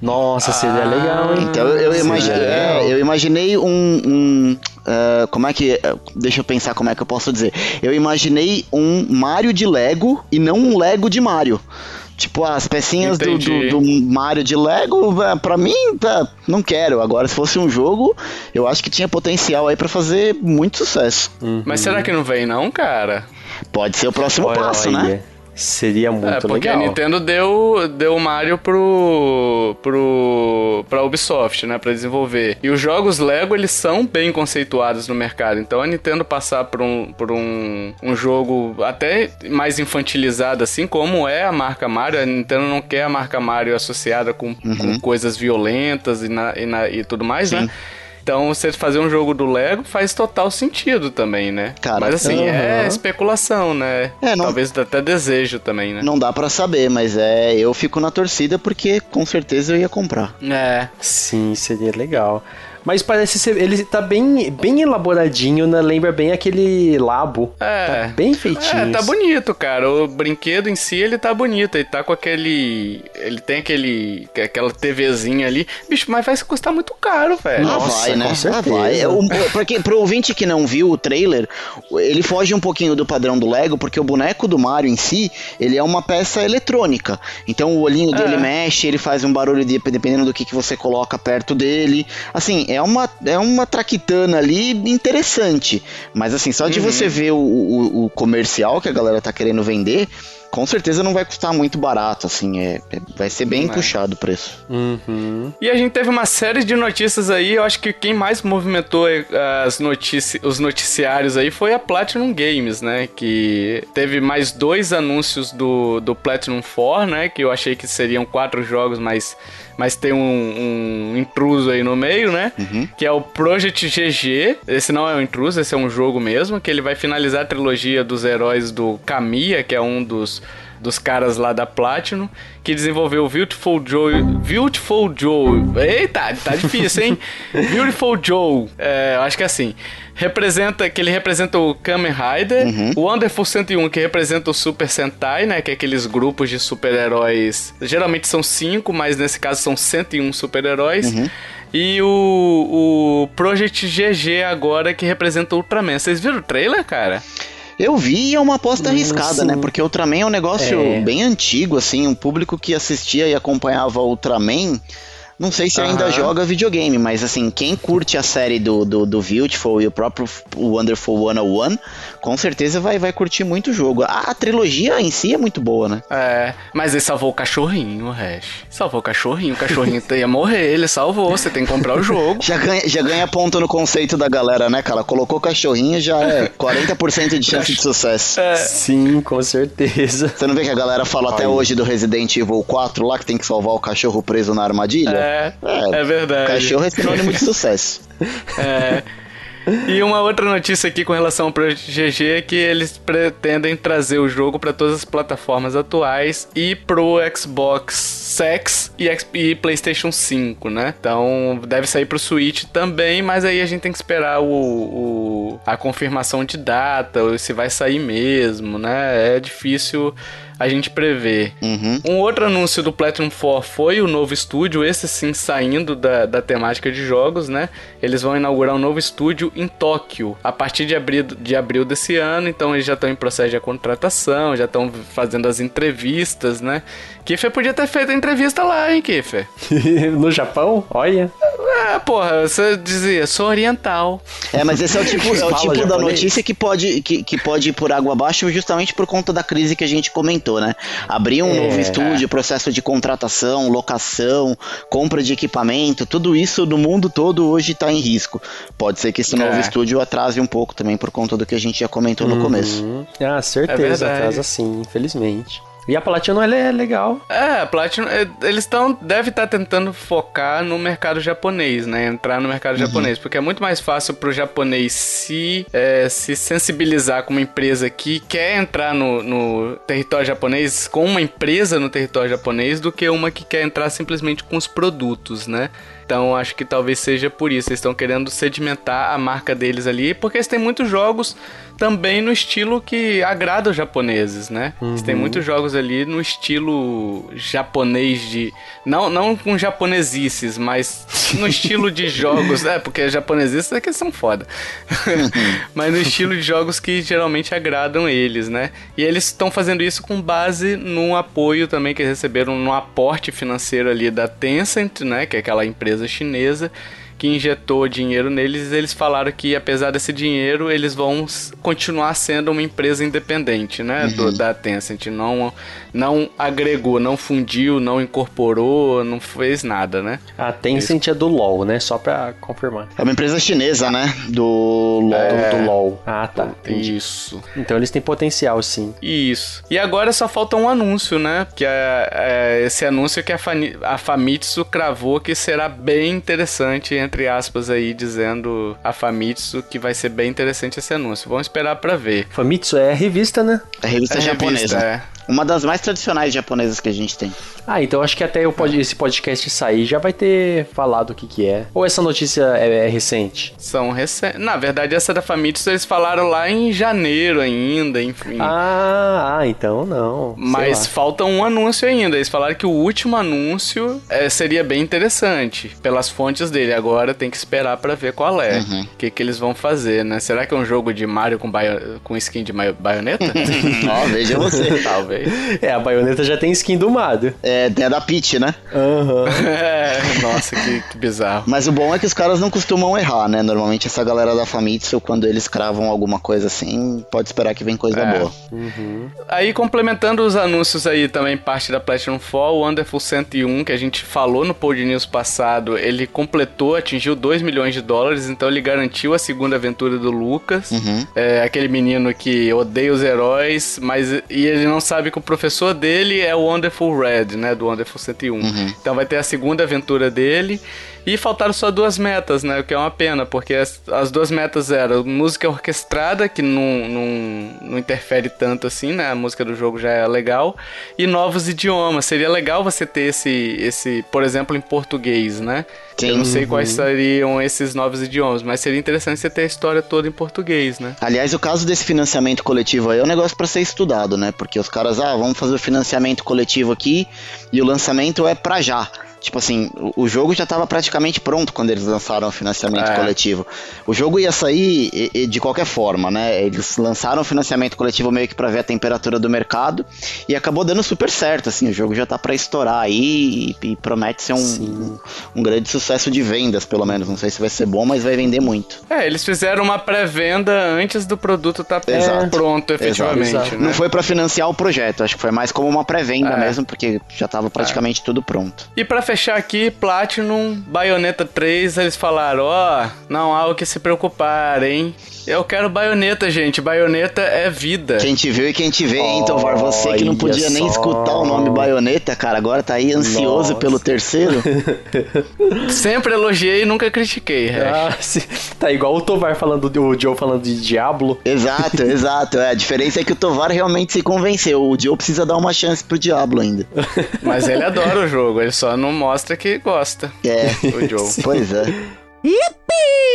Nossa, seria ah, legal, hein?
Então eu, imaginei, é, eu imaginei um, um uh, como é que, uh, deixa eu pensar como é que eu posso dizer. Eu imaginei um Mario de Lego e não um Lego de Mario Tipo, as pecinhas do, do, do, Mario de Lego, é, pra mim, é, não quero. Agora, se fosse um jogo, eu acho que tinha potencial aí para fazer muito sucesso.
Uhum. Mas será que não vem, não, cara?
Pode ser o próximo olha, passo, né?
Seria muito é,
porque
legal.
a Nintendo deu, deu o Mario pro, pro, pra Ubisoft, né, pra desenvolver. E os jogos Lego, eles são bem conceituados no mercado. Então a Nintendo passar por um, por um, um jogo até mais infantilizado, assim como é a marca Mario, a Nintendo não quer a marca Mario associada com, uhum. com coisas violentas e, na, e, na, e tudo mais, né? Sim. né? Então, você fazer um jogo do Lego faz total sentido também, né? Cara, mas assim, é especulação, né? É, não... Talvez até desejo também, né?
Não dá para saber, mas é, eu fico na torcida porque com certeza eu ia comprar.
É. Sim, seria legal. Mas parece ser. Ele tá bem, bem elaboradinho, né? Lembra bem aquele labo. É. Tá bem feitinho.
É, tá bonito, cara. O brinquedo em si, ele tá bonito. Ele tá com aquele. Ele tem aquele. aquela TVzinha ali. Bicho, mas vai custar muito caro, velho.
Ah, Nossa, vai, né? Com certeza. Ah, vai. É, o, porque, pro ouvinte que não viu o trailer, ele foge um pouquinho do padrão do Lego, porque o boneco do Mario em si, ele é uma peça eletrônica. Então o olhinho dele é. mexe, ele faz um barulho de, dependendo do que, que você coloca perto dele. Assim, é uma, é uma traquitana ali interessante. Mas assim, só de uhum. você ver o, o, o, comercial que a galera tá querendo vender, com certeza não vai custar muito barato, assim, é, é vai ser bem puxado o preço.
Uhum. E a gente teve uma série de notícias aí, eu acho que quem mais movimentou eh, as notícias, os noticiários aí foi a Platinum Games, né, que teve mais dois anúncios do, do Platinum 4, né, que eu achei que seriam quatro jogos, mas, mas tem um, um intruso aí no meio, né, uhum. que é o Project GG, esse não é um intruso, esse é um jogo mesmo, que ele vai finalizar a trilogia dos heróis do Kamiya, que é um dos dos caras lá da Platinum, que desenvolveu o Beautiful Joe. Beautiful Joe. Eita, tá difícil, hein? Beautiful Joe. É, acho que é assim. Representa, que ele representa o Kamen Rider, uhum. o Wonderful 101, que representa o Super Sentai, né? Que é aqueles grupos de super-heróis. Geralmente são cinco, mas nesse caso são 101 super-heróis. Uhum. E o, o Project GG agora, que representa o Ultraman. Vocês viram o trailer, cara?
Eu vi e é uma aposta arriscada, né? Porque Ultraman é um negócio é. bem antigo, assim, um público que assistia e acompanhava Ultraman não sei se ainda joga videogame, mas assim, quem curte a série do, do, do Beautiful e o próprio Wonderful 101, com certeza vai, vai curtir muito o jogo. A, a, trilogia em si é muito boa, né?
É, mas ele salvou o cachorrinho, o Hash. Salvou o cachorrinho, o cachorrinho ia morrer, ele salvou, você tem que comprar o jogo.
já, ganha, já ganha ponto no conceito da galera, né, cara? Colocou o cachorrinho, já é 40% de chance de sucesso. É.
Sim, com certeza.
Você não vê que a galera fala Ai. até hoje do Resident Evil 4 lá, que tem que salvar o cachorro preso na armadilha?
É. É, é, é verdade.
Cachorro é sinônimo de sucesso.
É. E uma outra notícia aqui com relação ao GG é que eles pretendem trazer o jogo para todas as plataformas atuais e pro Xbox Sex e, e PlayStation 5, né? Então deve sair pro Switch também, mas aí a gente tem que esperar o, o a confirmação de data, se vai sair mesmo, né? É difícil a gente prevê. Uhum. Um outro anúncio do Platinum 4 foi o novo estúdio, esse sim saindo da, da temática de jogos, né? Eles vão inaugurar um novo estúdio em Tóquio a partir de abril, de abril desse ano, então eles já estão em processo de contratação, já estão fazendo as entrevistas, né? Kiffer podia ter feito a entrevista lá, hein, Kiffer?
no Japão? Olha.
É, porra, você dizia, sou oriental.
É, mas esse é o tipo, é o tipo da notícia que pode, que, que pode ir por água abaixo justamente por conta da crise que a gente comentou, né? Abrir um é. novo estúdio, processo de contratação, locação, compra de equipamento, tudo isso no mundo todo hoje está em risco. Pode ser que esse é. novo estúdio atrase um pouco também por conta do que a gente já comentou uhum. no começo.
Ah, certeza, é atrasa sim, infelizmente. E a Platinum ela é legal.
É, a Platinum, é, eles estão deve estar tá tentando focar no mercado japonês, né? Entrar no mercado uhum. japonês, porque é muito mais fácil pro japonês se é, se sensibilizar com uma empresa que quer entrar no, no território japonês com uma empresa no território japonês do que uma que quer entrar simplesmente com os produtos, né? Então acho que talvez seja por isso. Eles estão querendo sedimentar a marca deles ali, porque eles têm muitos jogos também no estilo que agrada os japoneses, né? Uhum. Eles têm muitos jogos ali no estilo japonês de. Não, não com japonesices, mas no estilo de jogos. É, porque japonesices é que são foda. mas no estilo de jogos que geralmente agradam eles, né? E eles estão fazendo isso com base no apoio também que receberam no aporte financeiro ali da Tencent, né? Que é aquela empresa chinesa que injetou dinheiro neles, eles falaram que apesar desse dinheiro, eles vão continuar sendo uma empresa independente, né, uhum. do, da Tencent, não não agregou, não fundiu, não incorporou, não fez nada, né?
A Tencent Isso. é do LoL, né? Só pra confirmar.
É uma empresa chinesa, né? Do LoL.
É... Do LoL.
Ah, tá. Entendi. Isso.
Então eles têm potencial, sim.
Isso. E agora só falta um anúncio, né? Que é, é esse anúncio que a, a Famitsu cravou que será bem interessante entre aspas aí, dizendo a Famitsu que vai ser bem interessante esse anúncio. Vamos esperar para ver.
Famitsu é a revista, né?
A revista é japonesa. Revista, é. Uma das mais tradicionais japonesas que a gente tem.
Ah, então acho que até esse podcast sair já vai ter falado o que que é. Ou essa notícia é, é recente?
São recentes. Na verdade, essa da Famitsu eles falaram lá em janeiro ainda, enfim.
Ah, ah então não.
Mas falta um anúncio ainda. Eles falaram que o último anúncio é, seria bem interessante, pelas fontes dele. Agora tem que esperar para ver qual é. O uhum. que, que eles vão fazer, né? Será que é um jogo de Mario com, baio... com skin de baioneta?
Ó, veja você.
Talvez.
É, a baioneta já tem skin do Mario.
É, tem a da Peach, né?
Aham. Uhum.
é, nossa, que, que, bizarro.
Mas o bom é que os caras não costumam errar, né? Normalmente essa galera da Famitsu, quando eles cravam alguma coisa assim, pode esperar que vem coisa é. boa.
Uhum. Aí, complementando os anúncios aí também, parte da Platinum 4, o Wonderful 101, que a gente falou no Pod News passado, ele completou, atingiu 2 milhões de dólares, então ele garantiu a segunda aventura do Lucas. Uhum. É, aquele menino que odeia os heróis, mas e ele não sabe que o professor dele é o Wonderful Red, né? Do Wonderful 101. Uhum. Então vai ter a segunda aventura dele. E faltaram só duas metas, né? O que é uma pena, porque as, as duas metas eram música orquestrada, que não, não, não interfere tanto assim, né? A música do jogo já é legal. E novos idiomas. Seria legal você ter esse, esse por exemplo, em português, né? Sim. Eu não sei quais seriam esses novos idiomas, mas seria interessante você ter a história toda em português, né?
Aliás, o caso desse financiamento coletivo aí é um negócio para ser estudado, né? Porque os caras, ah, vamos fazer o financiamento coletivo aqui e o lançamento é para já. Tipo assim, o, o jogo já estava praticamente pronto quando eles lançaram o financiamento é. coletivo. O jogo ia sair e, e, de qualquer forma, né? Eles lançaram o financiamento coletivo meio que para ver a temperatura do mercado e acabou dando super certo, assim, o jogo já tá para estourar aí e, e, promete ser um, um, um, grande sucesso de vendas, pelo menos. Não sei se vai ser bom, mas vai vender muito.
É, eles fizeram uma pré-venda antes do produto estar tá pronto, efetivamente. Exato.
Né? Não foi para financiar o projeto, acho que foi mais como uma pré-venda é. mesmo, porque já tava praticamente é. tudo pronto.
E para fechar aqui, Platinum, Bayonetta 3, eles falaram, ó, oh, não há o que se preocupar, hein? Eu quero baioneta, gente. Baioneta é vida.
Quem te viu e quem te vê, hein, Tovar? Você que não podia nem escutar o nome baioneta, cara, agora tá aí ansioso Nossa. pelo terceiro.
Sempre elogiei e nunca critiquei.
Ah, tá igual o Tovar falando, o Joe falando de Diablo.
Exato, exato. É, a diferença é que o Tovar realmente se convenceu. O Joe precisa dar uma chance pro Diablo ainda.
Mas ele adora o jogo, ele só não mostra que gosta.
É, o Joe. Pois é. Yippee!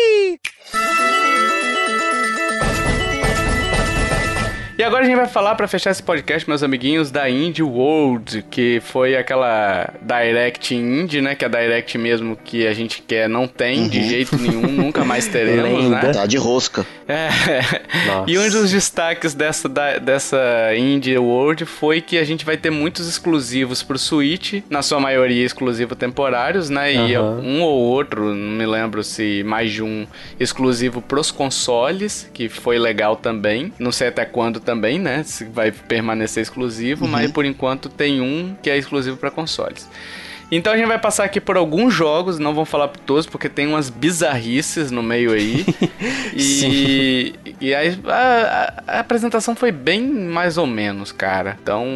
E agora a gente vai falar para fechar esse podcast, meus amiguinhos, da Indie World, que foi aquela Direct Indie, né? Que é a Direct mesmo que a gente quer não tem uhum. de jeito nenhum, nunca mais teremos, né?
Tá de rosca.
É. E um dos destaques dessa, dessa Indie World foi que a gente vai ter muitos exclusivos pro Switch, na sua maioria exclusivo temporários, né? E uhum. um ou outro, não me lembro se mais de um exclusivo pros consoles, que foi legal também. Não sei até quando também, né? Se vai permanecer exclusivo, uhum. mas por enquanto tem um que é exclusivo para consoles. Então a gente vai passar aqui por alguns jogos, não vamos falar por todos, porque tem umas bizarrices no meio aí. e, e aí a, a, a, apresentação foi bem mais ou menos, cara. Então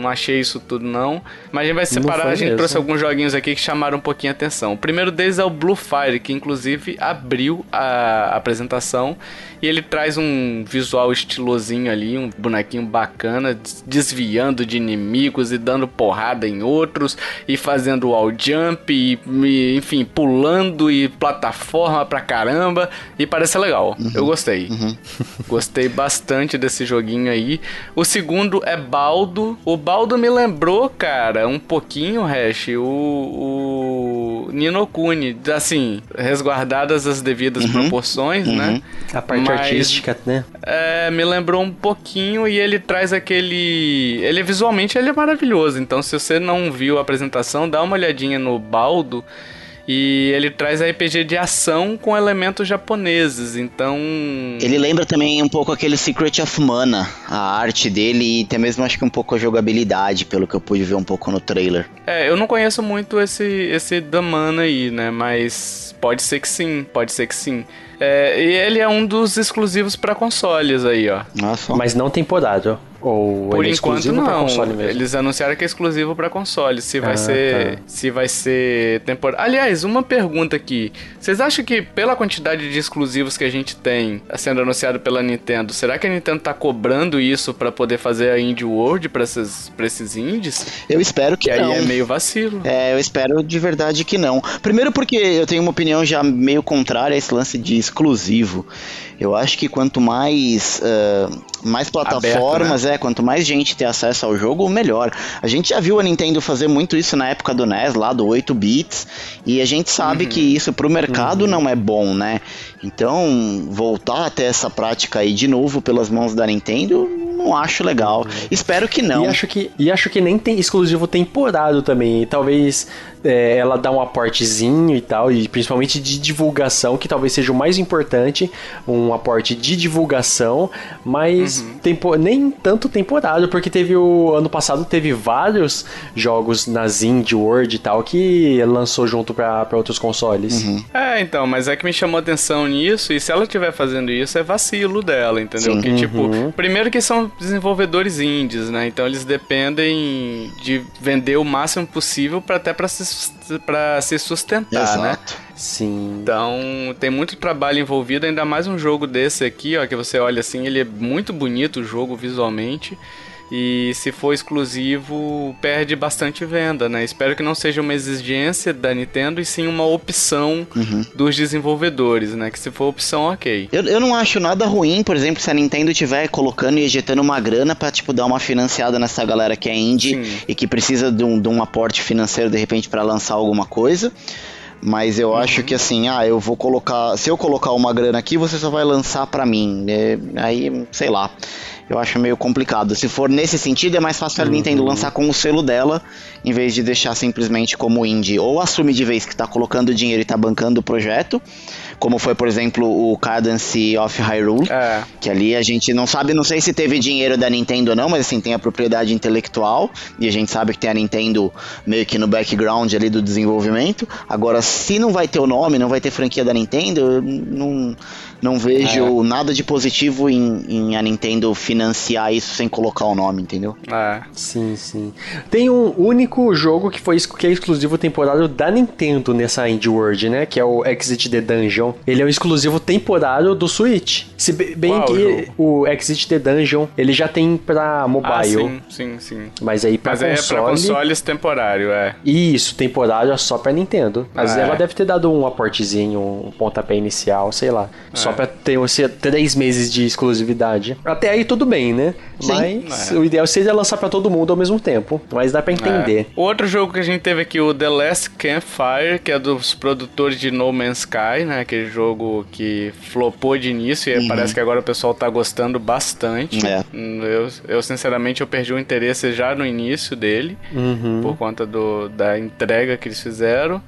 não achei isso tudo não. Mas a gente vai separar, a gente mesmo. trouxe alguns joguinhos aqui que chamaram um pouquinho a atenção. O primeiro deles é o Blue Fire, que inclusive abriu a apresentação e ele traz um visual estilosinho ali, um bonequinho bacana, desviando de inimigos e dando porrada em outros e fazendo wall jump, e, enfim, pulando e plataforma pra caramba. E parece legal. Uhum. Eu gostei. Uhum. Gostei bastante desse joguinho aí. O segundo é Baldo. O Baldo me lembrou, cara, um pouquinho, Hash, o, o Nino Kuni. Assim, resguardadas as devidas uhum. proporções, né?
Uhum. A parte Mas, artística, né?
É, me lembrou um pouquinho e ele traz aquele. Ele visualmente ele é maravilhoso. Então, se você não viu a apresentação, dá uma olhadinha no Baldo. E ele traz RPG de ação com elementos japoneses, então.
Ele lembra também um pouco aquele Secret of Mana, a arte dele e até mesmo acho que um pouco a jogabilidade, pelo que eu pude ver um pouco no trailer.
É, eu não conheço muito esse, esse da Mana aí, né? Mas pode ser que sim, pode ser que sim. É, e ele é um dos exclusivos para consoles aí, ó.
Nossa. Mas não temporada. Ou
Por é enquanto não. Eles anunciaram que é exclusivo para console. Se vai ah, ser, tá. se vai ser temporário. Aliás, uma pergunta aqui. Vocês acham que pela quantidade de exclusivos que a gente tem sendo anunciado pela Nintendo, será que a Nintendo tá cobrando isso para poder fazer a Indie World para esses, pra esses indies?
Eu espero que, que não.
aí é meio vacilo.
É, eu espero de verdade que não. Primeiro porque eu tenho uma opinião já meio contrária a esse lance de exclusivo. Eu acho que quanto mais, uh, mais plataformas, Aberto, né? é, quanto mais gente ter acesso ao jogo, melhor. A gente já viu a Nintendo fazer muito isso na época do NES, lá do 8 bits, e a gente sabe uhum. que isso pro mercado uhum. não é bom, né? Então, voltar até essa prática aí de novo pelas mãos da Nintendo, não acho legal. Uhum. Espero que não.
E acho que, e acho que nem tem exclusivo temporado também. Talvez é, ela dá um aportezinho e tal, e principalmente de divulgação, que talvez seja o mais importante, um aporte de divulgação, mas uhum. tempo, nem tanto temporada, porque teve o ano passado teve vários jogos na Indie World e tal que lançou junto para outros consoles.
Uhum. É, então, mas é que me chamou atenção nisso, e se ela estiver fazendo isso, é vacilo dela, entendeu? Sim. Que, tipo, uhum. primeiro que são desenvolvedores indies, né? Então eles dependem de vender o máximo possível para até para se para se sustentar, né? Exato. né?
Sim.
Então, tem muito trabalho envolvido, ainda mais um jogo desse aqui, ó, que você olha assim, ele é muito bonito o jogo visualmente. E se for exclusivo, perde bastante venda, né? Espero que não seja uma exigência da Nintendo e sim uma opção uhum. dos desenvolvedores, né? Que se for opção, ok.
Eu, eu não acho nada ruim, por exemplo, se a Nintendo estiver colocando e ejetando uma grana pra, tipo, dar uma financiada nessa galera que é indie sim. e que precisa de um, de um aporte financeiro, de repente, para lançar alguma coisa. Mas eu uhum. acho que assim, ah, eu vou colocar. Se eu colocar uma grana aqui, você só vai lançar para mim. É, aí, sei lá eu acho meio complicado. Se for nesse sentido, é mais fácil a uhum. Nintendo lançar com o selo dela, em vez de deixar simplesmente como indie. Ou assume de vez que está colocando dinheiro e está bancando o projeto, como foi, por exemplo, o Cadence of Hyrule, é. que ali a gente não sabe, não sei se teve dinheiro da Nintendo ou não, mas assim, tem a propriedade intelectual, e a gente sabe que tem a Nintendo meio que no background ali do desenvolvimento. Agora, se não vai ter o nome, não vai ter franquia da Nintendo, não não vejo é. nada de positivo em, em, a Nintendo financiar isso sem colocar o nome, entendeu?
É. Sim, sim. Tem um único jogo que foi que é exclusivo temporário da Nintendo nessa Indie World, né? Que é o Exit the Dungeon. Ele é o exclusivo temporário do Switch. Se bem Qual que o, o Exit the Dungeon, ele já tem pra mobile. Ah,
sim, sim, sim.
Mas aí pra
Mas
console...
Mas é pra consoles temporário, é.
Isso, temporário é só pra Nintendo. Mas ah, ela é. deve ter dado um aportezinho, um pontapé inicial, sei lá. É. Só pra ter você, três meses de exclusividade. Até aí tudo bem, né? Sim. Mas é. o ideal seria lançar para todo mundo ao mesmo tempo. Mas dá para entender.
É. Outro jogo que a gente teve aqui, o The Last Campfire, que é dos produtores de No Man's Sky, né? Aquele jogo que flopou de início e uhum. parece que agora o pessoal tá gostando bastante. É. Eu, eu, sinceramente, eu perdi o interesse já no início dele, uhum. por conta do, da entrega que eles fizeram.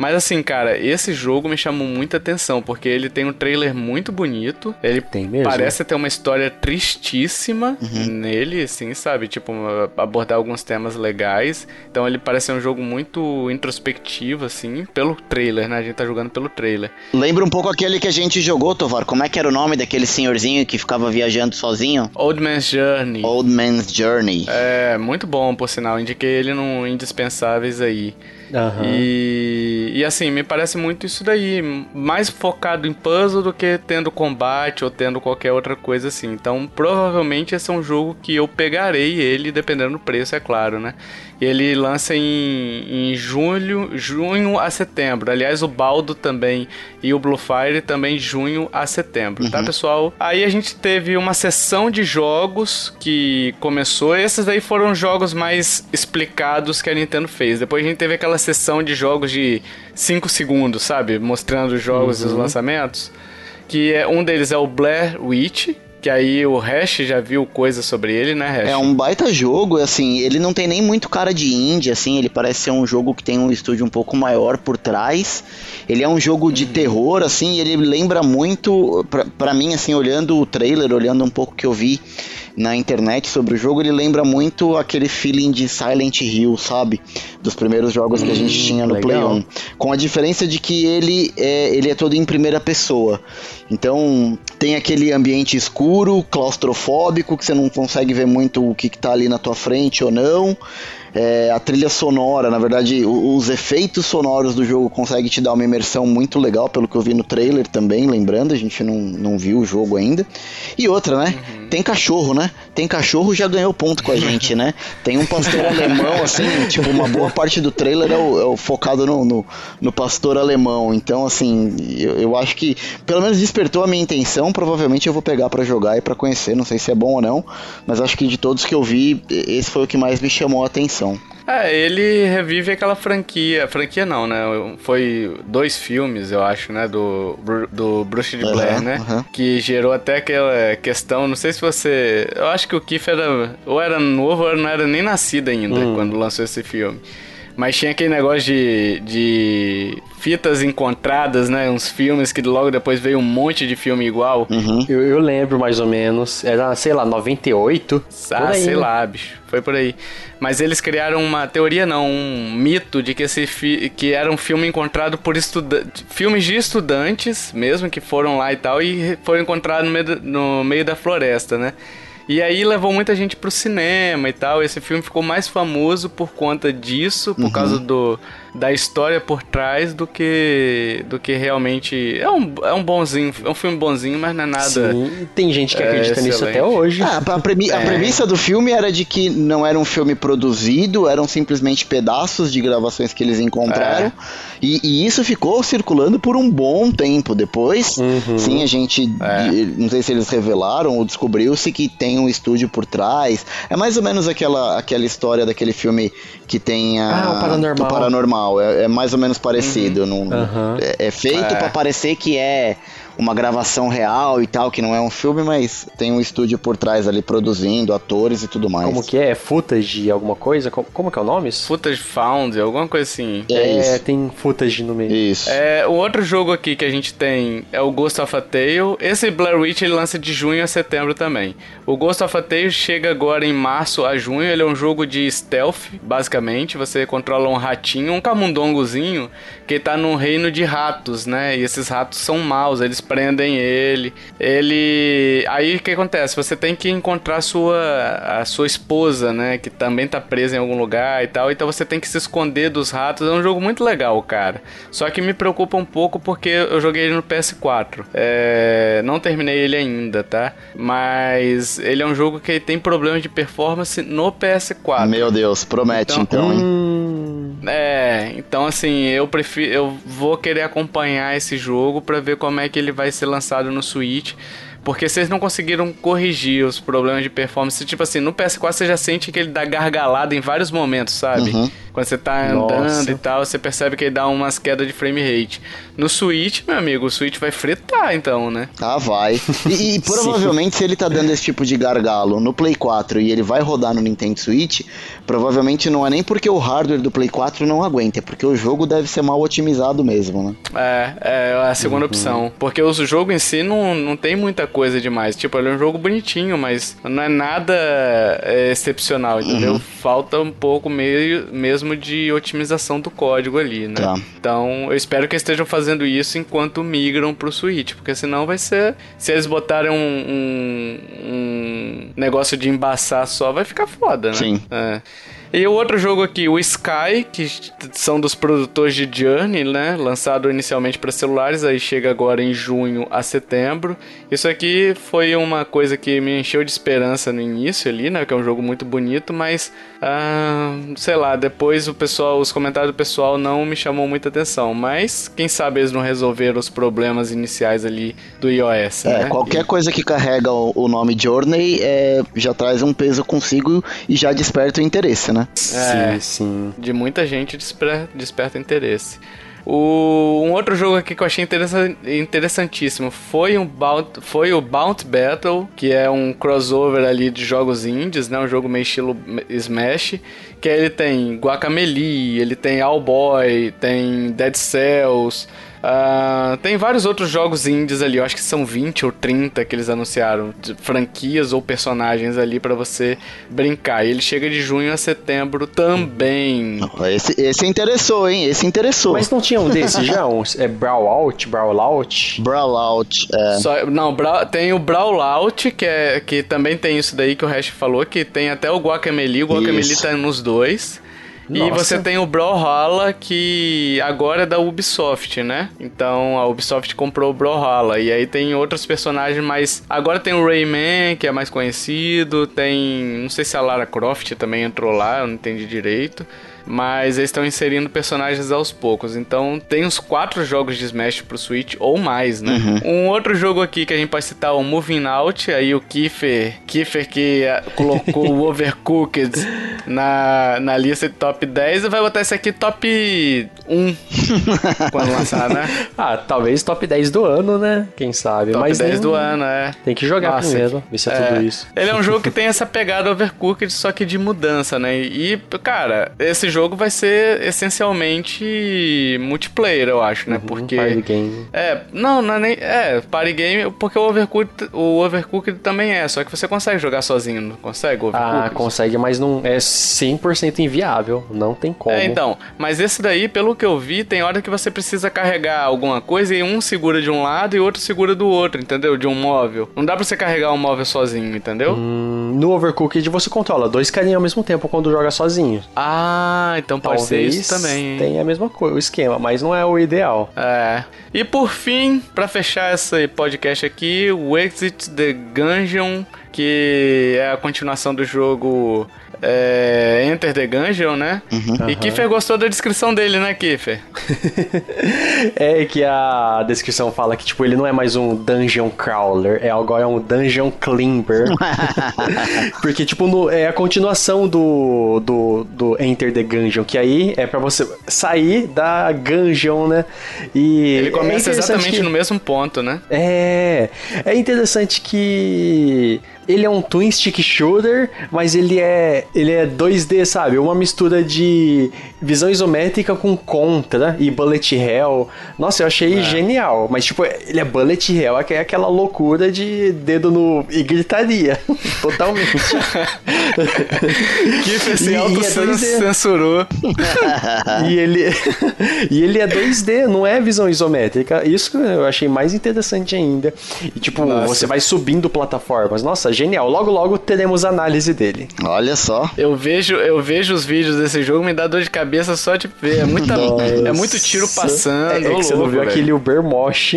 Mas assim, cara, esse jogo me chamou muita atenção, porque ele tem um trailer muito bonito. Ele tem mesmo. parece ter uma história tristíssima uhum. nele, assim, sabe? Tipo, abordar alguns temas legais. Então ele parece um jogo muito introspectivo, assim, pelo trailer, né? A gente tá jogando pelo trailer.
Lembra um pouco aquele que a gente jogou, Tovar. Como é que era o nome daquele senhorzinho que ficava viajando sozinho?
Old Man's Journey.
Old Man's Journey.
É, muito bom, por sinal. Indiquei ele no Indispensáveis aí. Uhum. E, e assim, me parece muito isso daí. Mais focado em puzzle do que tendo combate ou tendo qualquer outra coisa assim. Então, provavelmente esse é um jogo que eu pegarei ele, dependendo do preço, é claro, né? E ele lança em, em julho, junho a setembro. Aliás, o Baldo também e o Blue Fire também junho a setembro, tá, uhum. tá, pessoal? Aí a gente teve uma sessão de jogos que começou. Esses daí foram jogos mais explicados que a Nintendo fez. Depois a gente teve aquela sessão de jogos de 5 segundos, sabe? Mostrando os jogos uhum. e os lançamentos. Que é, um deles é o Blair Witch, que aí o Hash já viu coisa sobre ele, né, Hash?
É um baita jogo, assim, ele não tem nem muito cara de indie, assim, ele parece ser um jogo que tem um estúdio um pouco maior por trás. Ele é um jogo de uhum. terror, assim, ele lembra muito, pra, pra mim, assim, olhando o trailer, olhando um pouco que eu vi na internet sobre o jogo, ele lembra muito aquele feeling de Silent Hill, sabe? Dos primeiros jogos hum, que a gente hum, tinha no legal. Play 1. Com a diferença de que ele é, ele é todo em primeira pessoa. Então tem aquele ambiente escuro, claustrofóbico, que você não consegue ver muito o que, está ali na tua frente ou não. É, a trilha sonora, na verdade, os efeitos sonoros do jogo conseguem te dar uma imersão muito legal, pelo que eu vi no trailer também, lembrando, a gente não, não viu o jogo ainda. E outra, né? Uhum. Tem cachorro, né? Tem cachorro já ganhou ponto com a gente, né? Tem um pastor alemão, assim, tipo, uma boa parte do trailer é o, é o focado no, no, no, pastor alemão. Então, assim, eu, eu, acho que pelo menos despertou a minha intenção. Provavelmente eu vou pegar para jogar e para conhecer. Não sei se é bom ou não, mas acho que de todos que eu vi, esse foi o que mais me chamou a atenção.
É, ele revive aquela franquia. Franquia não, né? Foi dois filmes, eu acho, né? Do, do Bruce de Blair, uhum, né? Uhum. Que gerou até aquela questão. Não sei se você. Eu acho que o Keith era. Ou era novo ou não era nem nascido ainda hum. quando lançou esse filme. Mas tinha aquele negócio de, de fitas encontradas, né? Uns filmes que logo depois veio um monte de filme igual.
Uhum. Eu, eu, lembro mais ou menos. Era, sei lá, 98.
Ah, aí, sei né? lá, bicho. Foi por aí. Mas eles criaram uma teoria, não, um mito de que esse que era um filme encontrado por estudantes. Filmes de estudantes, mesmo, que foram lá e tal, e foram encontrados no meio, no meio da floresta, né? E aí levou muita gente pro cinema e tal. Esse filme ficou mais famoso por conta disso, por uhum. causa do da história por trás do que do que realmente é um, é um bonzinho, é um filme bonzinho, mas não é nada. Sim,
tem gente que acredita é, nisso até hoje.
Ah, a, premi é. a, premissa do filme era de que não era um filme produzido, eram simplesmente pedaços de gravações que eles encontraram. É. E, e, isso ficou circulando por um bom tempo. Depois, uhum. sim, a gente é. não sei se eles revelaram ou descobriu-se que tem um estúdio por trás. É mais ou menos aquela aquela história daquele filme que tem a,
ah, o paranormal.
O paranormal. É, é mais ou menos parecido. Uhum. uhum. É, é, feito é. para parecer que é uma gravação real e tal, que não é um filme, mas tem um estúdio por trás ali produzindo, atores e tudo mais.
Como que é? Footage de alguma coisa? Como, como que é o nome?
Footage Found, alguma coisa assim.
É, é tem footage no meio.
Isso.
É, o outro jogo aqui que a gente tem é o Ghost of a Tale. Esse Blair Witch ele lança de junho a setembro também. O Ghost of a Tale chega agora em março a junho. Ele é um jogo de stealth, basicamente. Você controla um ratinho, um camundongozinho, que tá num reino de ratos, né? E esses ratos são maus, eles prendem ele. Ele. Aí o que acontece? Você tem que encontrar a sua, a sua esposa, né? Que também tá presa em algum lugar e tal. Então você tem que se esconder dos ratos. É um jogo muito legal, cara. Só que me preocupa um pouco porque eu joguei ele no PS4. É... Não terminei ele ainda, tá? Mas ele é um jogo que tem problemas de performance no PS4.
Meu Deus, promete então, então hein? Hum...
É, então assim, eu prefiro. Eu vou querer acompanhar esse jogo para ver como é que ele vai ser lançado no Switch. Porque vocês não conseguiram corrigir os problemas de performance. Tipo assim, no PS4 você já sente que ele dá gargalada em vários momentos, sabe? Uhum. Quando você tá andando Nossa. e tal, você percebe que ele dá umas quedas de frame rate. No Switch, meu amigo, o Switch vai fritar então, né?
Ah, vai. E, e provavelmente se ele tá dando esse tipo de gargalo no Play 4 e ele vai rodar no Nintendo Switch, provavelmente não é nem porque o hardware do Play 4 não aguenta, é porque o jogo deve ser mal otimizado mesmo, né?
É, é a segunda uhum. opção. Porque o jogo em si não, não tem muita coisa demais. Tipo, ele é um jogo bonitinho, mas não é nada é, excepcional, entendeu? Uhum. Falta um pouco meio, mesmo de otimização do código ali, né? Tá. Então, eu espero que estejam fazendo isso enquanto migram pro Switch, porque senão vai ser. Se eles botarem um, um, um negócio de embaçar só, vai ficar foda, né?
Sim.
É. E o outro jogo aqui, o Sky, que são dos produtores de Journey, né? Lançado inicialmente para celulares, aí chega agora em junho a setembro. Isso aqui foi uma coisa que me encheu de esperança no início ali, né? Que é um jogo muito bonito, mas ah, sei lá, depois o pessoal, os comentários do pessoal não me chamou muita atenção. Mas quem sabe eles não resolveram os problemas iniciais ali do iOS.
É,
né?
qualquer coisa que carrega o, o nome Journey é, já traz um peso consigo e já desperta o interesse, né?
É,
Sim, sim.
de muita gente desper- desperta interesse. O, um outro jogo aqui que eu achei interessan- interessantíssimo foi, um Bout, foi o Bounty Battle, que é um crossover ali de jogos indies, né? Um jogo meio estilo Smash, que aí ele tem Guacamelee, ele tem Owlboy, tem Dead Cells, ah, tem vários outros jogos indies ali, eu acho que são 20 ou 30 que eles anunciaram, de franquias ou personagens ali pra você brincar. E ele chega de junho a setembro também.
Esse, esse interessou, hein? Esse interessou.
Mas não tinha um desse já? Um, é Brawlout? Brawlout?
Brawlout, é.
Só- não, Bra- tem o Brawlout, que, é, que também tem isso daí que o Hash falou, que tem até o Guacamelee, o Guacamelee
Isso.
tá nos dois. E você tem o Brawlhalla, que agora é da Ubisoft, né? Então a Ubisoft comprou o Brawlhalla. E aí tem outros personagens mais. Agora tem o Rayman, que é mais conhecido. Tem. Não sei se a Lara Croft também entrou lá, eu não entendi direito. Mas eles estão inserindo personagens aos poucos. Então tem uns quatro jogos de Smash pro Switch ou mais, né? Um outro jogo aqui que a gente pode citar, o Moving Out. Aí o Kiefer, Kiefer que ah, colocou o Overcooked na, na lista de top 10, vai botar esse aqui top 1 quando lançar, né?
Ah, talvez top 10 do ano, né? Quem sabe?
Top
Mas
10
nem-
do ano, é.
Tem que jogar
Nossa,
primeiro, ver se é, tudo isso.
Ele é um jogo que tem essa pegada overcooked, só que de mudança, né? E, cara, esse jogo vai ser essencialmente multiplayer, eu acho, né? Porque.
Um Party game.
É, não, não é nem. É, party game, porque o Overcooked, o Overcooked também é, só que você consegue jogar sozinho, não consegue? o Overcooked?
Ah, consegue, mas não é 100% inviável. Não tem como.
É, então, mas esse daí, pelo que eu vi, tem hora que você precisa carregar alguma coisa e um segura de um lado e outro segura do outro, entendeu? De um móvel. Não dá pra você carregar um móvel sozinho, entendeu?
Hum, no Overcooked você controla dois carinhas ao mesmo tempo quando joga sozinho.
Ah, então pode ser isso também. hein?
tenha a mesma coisa, o esquema, mas não é o ideal.
É. E por fim, pra fechar esse podcast aqui, o Exit the Gungeon, que é a continuação do jogo é, Enter the Gungeon, né? E Kiffer gostou da descrição dele, né, Kiffer?
é que a descrição fala que tipo ele não é mais um dungeon crawler, é agora é um dungeon climber. Porque tipo no- é a continuação do, do do Enter the Gungeon, que aí é pra você sair da gungeon, né? E
Ele
é
começa
interessante
exatamente
que-
no mesmo ponto, né?
É, é interessante que ele é um twin stick shooter, mas ele é ele é 2D, sabe? Uma mistura de visão isométrica com contra e bullet hell. Nossa, eu achei genial, mas tipo, ele é bullet hell, é aquela loucura de dedo no e gritaria, totalmente.
Kiffer se
E- e é 2D.
auto-censurou.
e ele e ele é 2D, não é visão isométrica. Isso que eu achei mais interessante ainda. E tipo,
Nossa.
você vai subindo plataformas. Nossa, genial. Logo logo teremos análise dele.
Olha só.
Eu vejo, eu vejo os vídeos desse jogo, me dá dor de cabeça só de ver. É, muita, é muito tiro passando.
É, é que
ô
você não
louco,
viu
velho.
aquele Uber Mosh.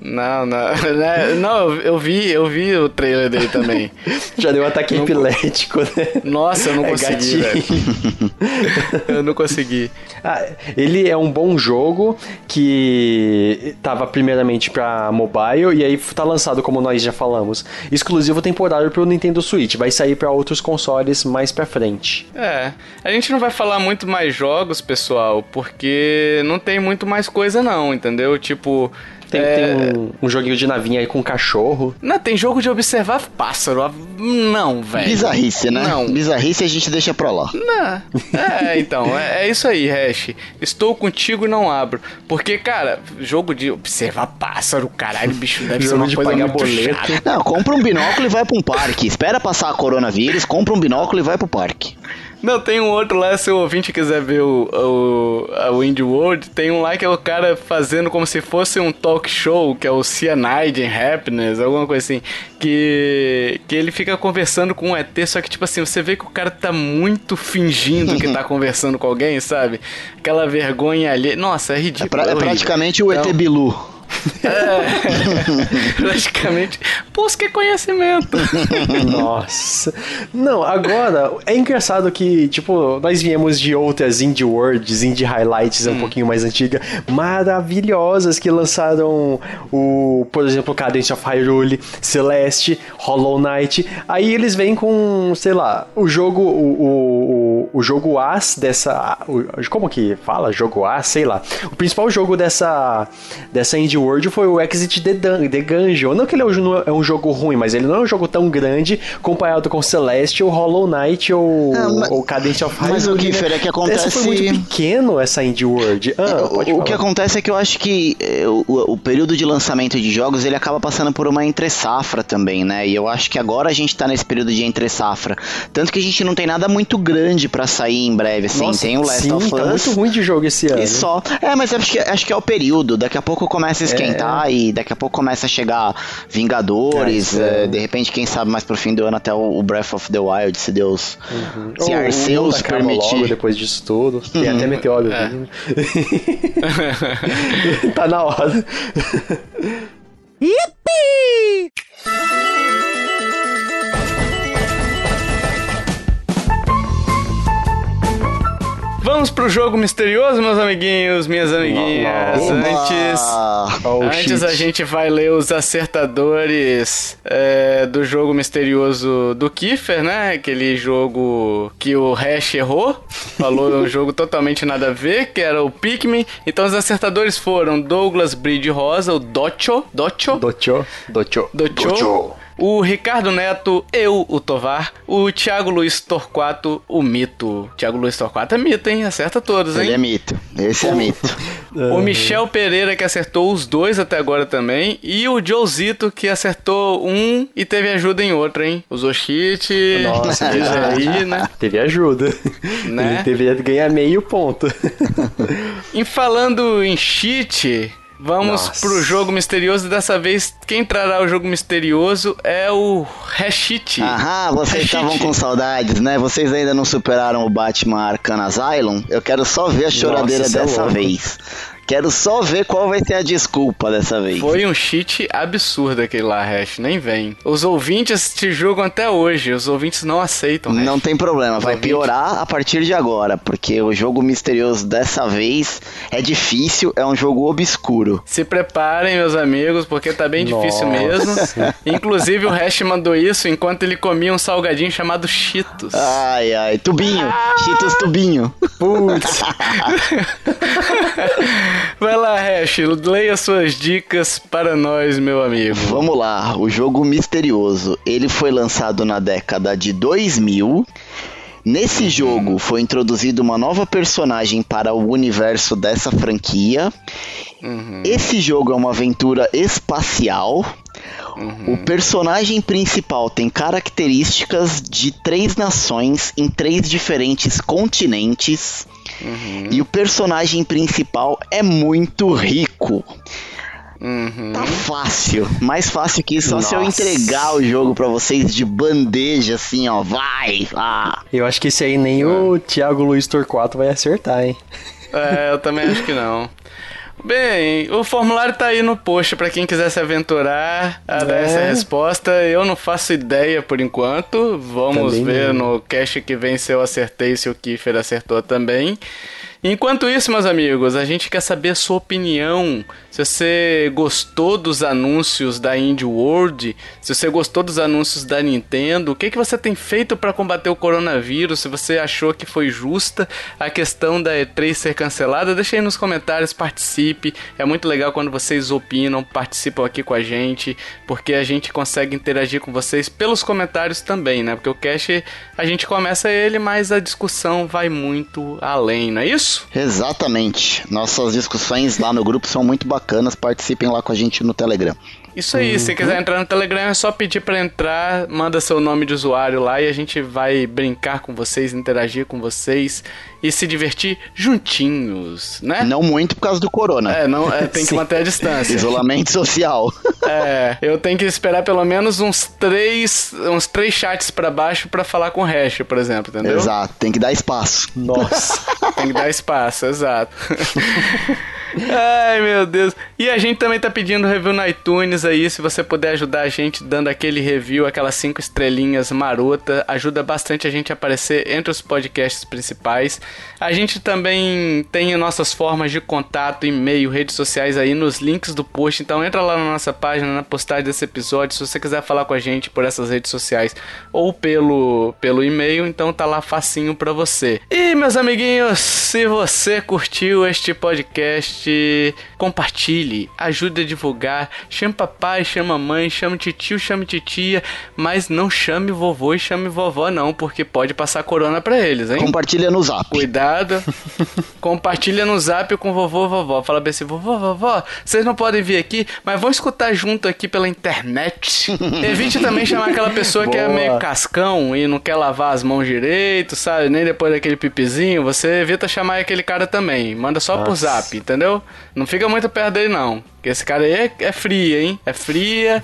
Não, não. né? Não, eu, vi, eu vi o trailer dele também.
Já deu um ataque epilético, né?
Nossa, eu não
É
consegui. Eu não consegui.
Ah, ele é um bom jogo que tava primeiramente pra mobile e aí tá lançado, como nós já falamos, exclusivo temporário pro Nintendo Switch. Vai sair pra outros consoles mais pra frente.
É. A gente não vai falar muito mais jogos, pessoal, porque não tem muito mais coisa, não, entendeu? Tipo.
Tem,
é,
tem um, um joguinho de navinha aí com cachorro.
Não, tem jogo de observar pássaro. Não, velho.
Bizarrice, né?
Não.
Bizarrice a gente deixa pra lá.
Não. É, então, é, é isso aí, Hash. Estou contigo e não abro. Porque, cara, jogo de observar pássaro, caralho, bicho, deve ser uma
de
coisa muito
boleto.
chata.
Não, compra um binóculo e vai pra um parque. Espera passar a coronavírus, compra um binóculo e vai pro parque.
Não, tem um outro lá, se o ouvinte quiser ver o, o, o Indie World, tem um lá que é o cara fazendo como se fosse um talk show, que é o Cyanide and Happiness, alguma coisa assim, que, que ele fica conversando com um ET, só que tipo assim, você vê que o cara tá muito fingindo que tá conversando com alguém, sabe? Aquela vergonha ali. Nossa, é ridículo.
É, pra, é,
é
praticamente o ET então, Bilu.
É, praticamente. Pus que conhecimento.
Nossa. Não, agora, é engraçado que, tipo, nós viemos de outras indie worlds, indie highlights hum. um pouquinho mais antiga, maravilhosas, que lançaram o, por exemplo, Cadence of Hyrule, Celeste, Hollow Knight. Aí eles vêm com, sei lá, o jogo, o, o, o jogo as dessa. O, como que fala? Jogo as, sei lá. O principal jogo dessa, dessa indie world Foi o Exit the, Dun the Gungeon. Não que ele é um, é um, jogo ruim, mas ele não é um jogo tão grande comparado com Celeste ou Hollow Knight ou, ah, mas, ou Cadence of Hyrule.
Mas o que né? é que acontece...
Essa foi muito pequeno, essa Indie World. Ah,
é, o, o que acontece é que eu acho que é, o, o, período de lançamento de jogos, ele acaba passando por uma entre-safra também, né? E eu acho que agora a gente tá nesse período de entre-safra. Tanto que a gente não tem nada muito grande para sair em breve, assim.
Nossa,
tem o Last
sim,
of
Us. Tá muito ruim de jogo esse ano.
E só. É, mas acho que, acho que é o período. Daqui a pouco começa a é. Esquentar é. e daqui a pouco começa a chegar Vingadores, é, é, de repente, quem sabe mais pro fim do ano até o Breath of the Wild, se Deus. Uhum. Se Arceus permitir. Logo
depois disso tudo. Tem uhum. até meteoro. É. tá na hora. Yippee!
Vamos pro jogo misterioso, meus amiguinhos, minhas amiguinhas. Antes, oh, antes a gente vai ler os acertadores é, do jogo misterioso do Kiefer, né? Aquele jogo que o Hash errou. Falou um jogo totalmente nada a ver, que era o Pikmin. Então os acertadores foram Douglas Bride Rosa, o Docho. Docho?
Docho. Docho.
Docho. Docho o Ricardo Neto, eu, o Tovar, o Thiago Luiz Torquato, o Mito. Thiago Luiz Torquato é mito, hein? Acerta todos, hein?
Ele é mito. Esse é mito.
o Michel Pereira, que acertou os dois até agora também. E o Josito, que acertou um e teve ajuda em outro, hein? Usou cheat.
Nossa, aí, né? Teve ajuda. Né? Ele deveria ganhar meio ponto.
e falando em cheat, Vamos Nossa. pro jogo misterioso. Dessa vez, quem trará o jogo misterioso é o Rashit.
Aham, vocês estavam com saudades, né? Vocês ainda não superaram o Batman Arkham Asylum? Eu quero só ver a choradeira Nossa, é dessa é vez. Quero só ver qual vai ser a desculpa dessa vez.
Foi um cheat absurdo aquele lá, Hash. Nem vem. Os ouvintes te julgam até hoje. Os ouvintes não aceitam. Hash.
Não tem problema. Os vai ouvintes... piorar a partir de agora. Porque o jogo misterioso dessa vez é difícil. É um jogo obscuro.
Se preparem, meus amigos, porque tá bem Nossa. difícil mesmo. Inclusive, o Hash mandou isso enquanto ele comia um salgadinho chamado Cheetos.
Ai, ai. Tubinho. Ah! Cheetos tubinho. Putz.
Vai lá, Hash, leia suas dicas para nós, meu amigo.
Vamos lá, o jogo misterioso. Ele foi lançado na década de 2000. Nesse uhum. jogo foi introduzida uma nova personagem para o universo dessa franquia. Uhum. Esse jogo é uma aventura espacial. Uhum. O personagem principal tem características de três nações em três diferentes continentes. Uhum. E o personagem principal é muito rico. Uhum. Tá fácil. Mais fácil que isso, só Nossa. se eu entregar o jogo para vocês de bandeja, assim, ó. Vai! Ah.
Eu acho que esse aí nem o Thiago Luiz Torquato vai acertar, hein?
É, eu também acho que não. Bem, o formulário tá aí no post para quem quiser se aventurar a é. dar essa resposta. Eu não faço ideia por enquanto. Vamos também ver não. no cast que vem se eu acertei, se o Kiefer acertou também. Enquanto isso, meus amigos, a gente quer saber a sua opinião. Se você gostou dos anúncios da Indie World, se você gostou dos anúncios da Nintendo, o que, que você tem feito para combater o coronavírus? Se você achou que foi justa a questão da E3 ser cancelada, deixe aí nos comentários, participe. É muito legal quando vocês opinam, participam aqui com a gente, porque a gente consegue interagir com vocês pelos comentários também, né? Porque o cast a gente começa ele, mas a discussão vai muito além, não é isso?
Exatamente. Nossas discussões lá no grupo são muito bacanas. Participem lá com a gente no Telegram.
Isso aí, uhum. se quiser entrar no Telegram é só pedir para entrar, manda seu nome de usuário lá e a gente vai brincar com vocês, interagir com vocês e se divertir juntinhos, né?
Não muito por causa do corona.
É, não, é, tem que manter a distância.
Isolamento social.
É, eu tenho que esperar pelo menos uns três, uns três chats para baixo para falar com o resto, por exemplo, entendeu?
Exato, tem que dar espaço.
Nossa.
tem que dar espaço, exato. Ai, meu Deus. E a gente também tá pedindo review no iTunes aí, se você puder ajudar a gente dando aquele review, aquelas cinco estrelinhas marota, ajuda bastante a gente a aparecer entre os podcasts principais. A gente também tem nossas formas de contato, e-mail, redes sociais aí nos links do post, então entra lá na nossa página, na postagem desse episódio, se você quiser falar com a gente por essas redes sociais ou pelo, pelo e-mail, então tá lá facinho pra você. E meus amiguinhos, se você curtiu este podcast, compartilhe, ajude a divulgar, chame papai, chame mãe, chame tio, chame titia, mas não chame vovô e chame vovó não, porque pode passar corona para eles, hein?
Compartilha no zap.
Cuidado. Compartilha no zap com vovô vovó. Fala bem assim, vovô, vovó, vocês não podem vir aqui, mas vão escutar junto aqui pela internet. Evite também chamar aquela pessoa que é meio cascão e não quer lavar as mãos direito, sabe? Nem depois daquele pipizinho. Você evita chamar aquele cara também. Manda só Nossa. por zap, entendeu? Entendeu? Não fica muito perto dele, não. Porque esse cara aí é, é fria, hein? É fria.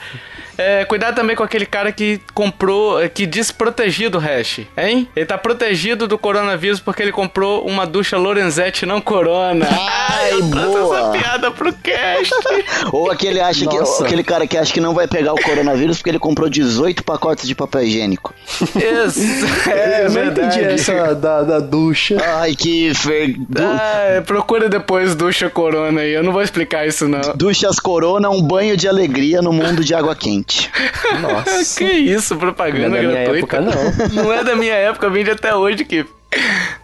É, cuidado também com aquele cara que comprou, que desprotegido o hash, hein? Ele tá protegido do coronavírus porque ele comprou uma ducha Lorenzetti não corona.
Ai, boa!
essa piada pro cast.
ou aquele, acha que, aquele cara que acha que não vai pegar o coronavírus porque ele comprou 18 pacotes de papel higiênico.
Isso, é,
Eu não entendi essa da, da ducha.
Ai, que fer...
Du... Ah, procura depois ducha corona aí, eu não vou explicar isso não.
Duchas corona, um banho de alegria no mundo de água quente.
Nossa. que isso, propaganda não é da
gratuita. minha época, não.
Não é da minha época, vende até hoje que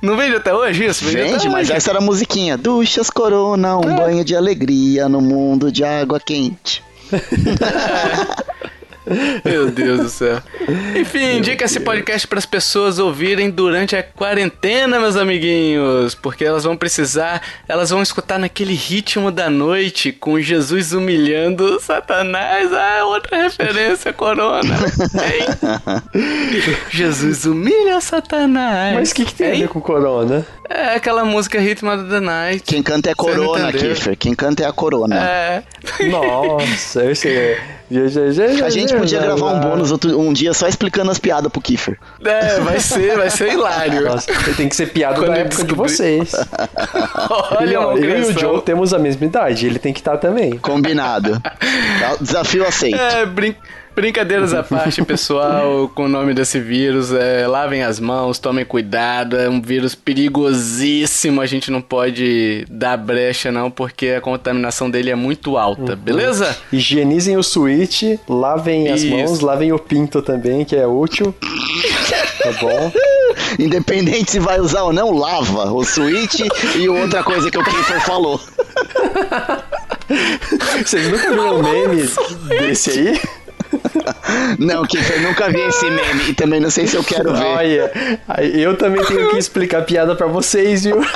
não vende até hoje isso?
Vende, vende mas hoje. essa era a musiquinha. Duchas Corona, um é. banho de alegria no mundo de água quente.
É. Meu Deus do céu. Enfim, indica esse podcast para as pessoas ouvirem durante a quarentena, meus amiguinhos, porque elas vão precisar, elas vão escutar naquele ritmo da noite com Jesus humilhando Satanás. Ah, outra referência, Corona. Hein? Jesus humilha Satanás.
Mas o que, que, tem hein? a ver com Corona?
É aquela música Ritmo the Night.
Quem canta é a Corona, Kiffer. Quem canta é a Corona.
É.
Nossa, eu sei.
A gente podia gravar um bônus outro, um dia só explicando as piadas pro Kiffer.
É, vai ser, vai ser hilário.
Nossa, tem que ser piada Quando da época de vocês.
Olha, ele,
eu e o Joe temos a mesma idade, ele tem que estar também.
Combinado. Desafio aceito.
É, brinca. Brincadeiras à parte, pessoal, com o nome desse vírus, é, lavem as mãos, tomem cuidado, é um vírus perigosíssimo, a gente não pode dar brecha não, porque a contaminação dele é muito alta, uhum. beleza?
Higienizem o switch, lavem as Isso. mãos, lavem o pinto também, que é útil. tá bom?
Independente se vai usar ou não, lava o switch e outra coisa que o Kiefer falou.
Vocês nunca viram um meme desse aí?
Não, Kiffer, nunca vi esse meme e também não sei se eu quero ver.
Olha, eu também tenho que explicar piada pra vocês, viu?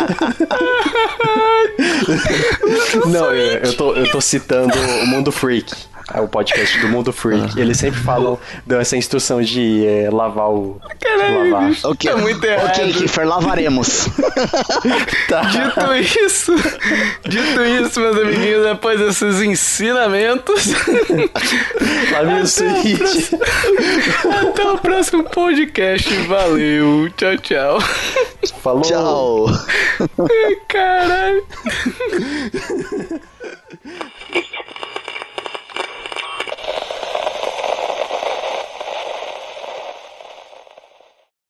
não, eu, eu, tô, eu tô citando o Mundo Freak. É o podcast do Mundo Freak. Uhum. Eles sempre falam, dão essa instrução de é, lavar o.
Caralho, lavar.
Ok, é muito errado. Ok, Kiffer, lavaremos.
tá. Dito isso, dito isso, meus amiguinhos, depois desses ensinamentos.
Lave o switch.
Até o próximo podcast. Valeu. Tchau, tchau.
Falou.
Tchau.
Caralho.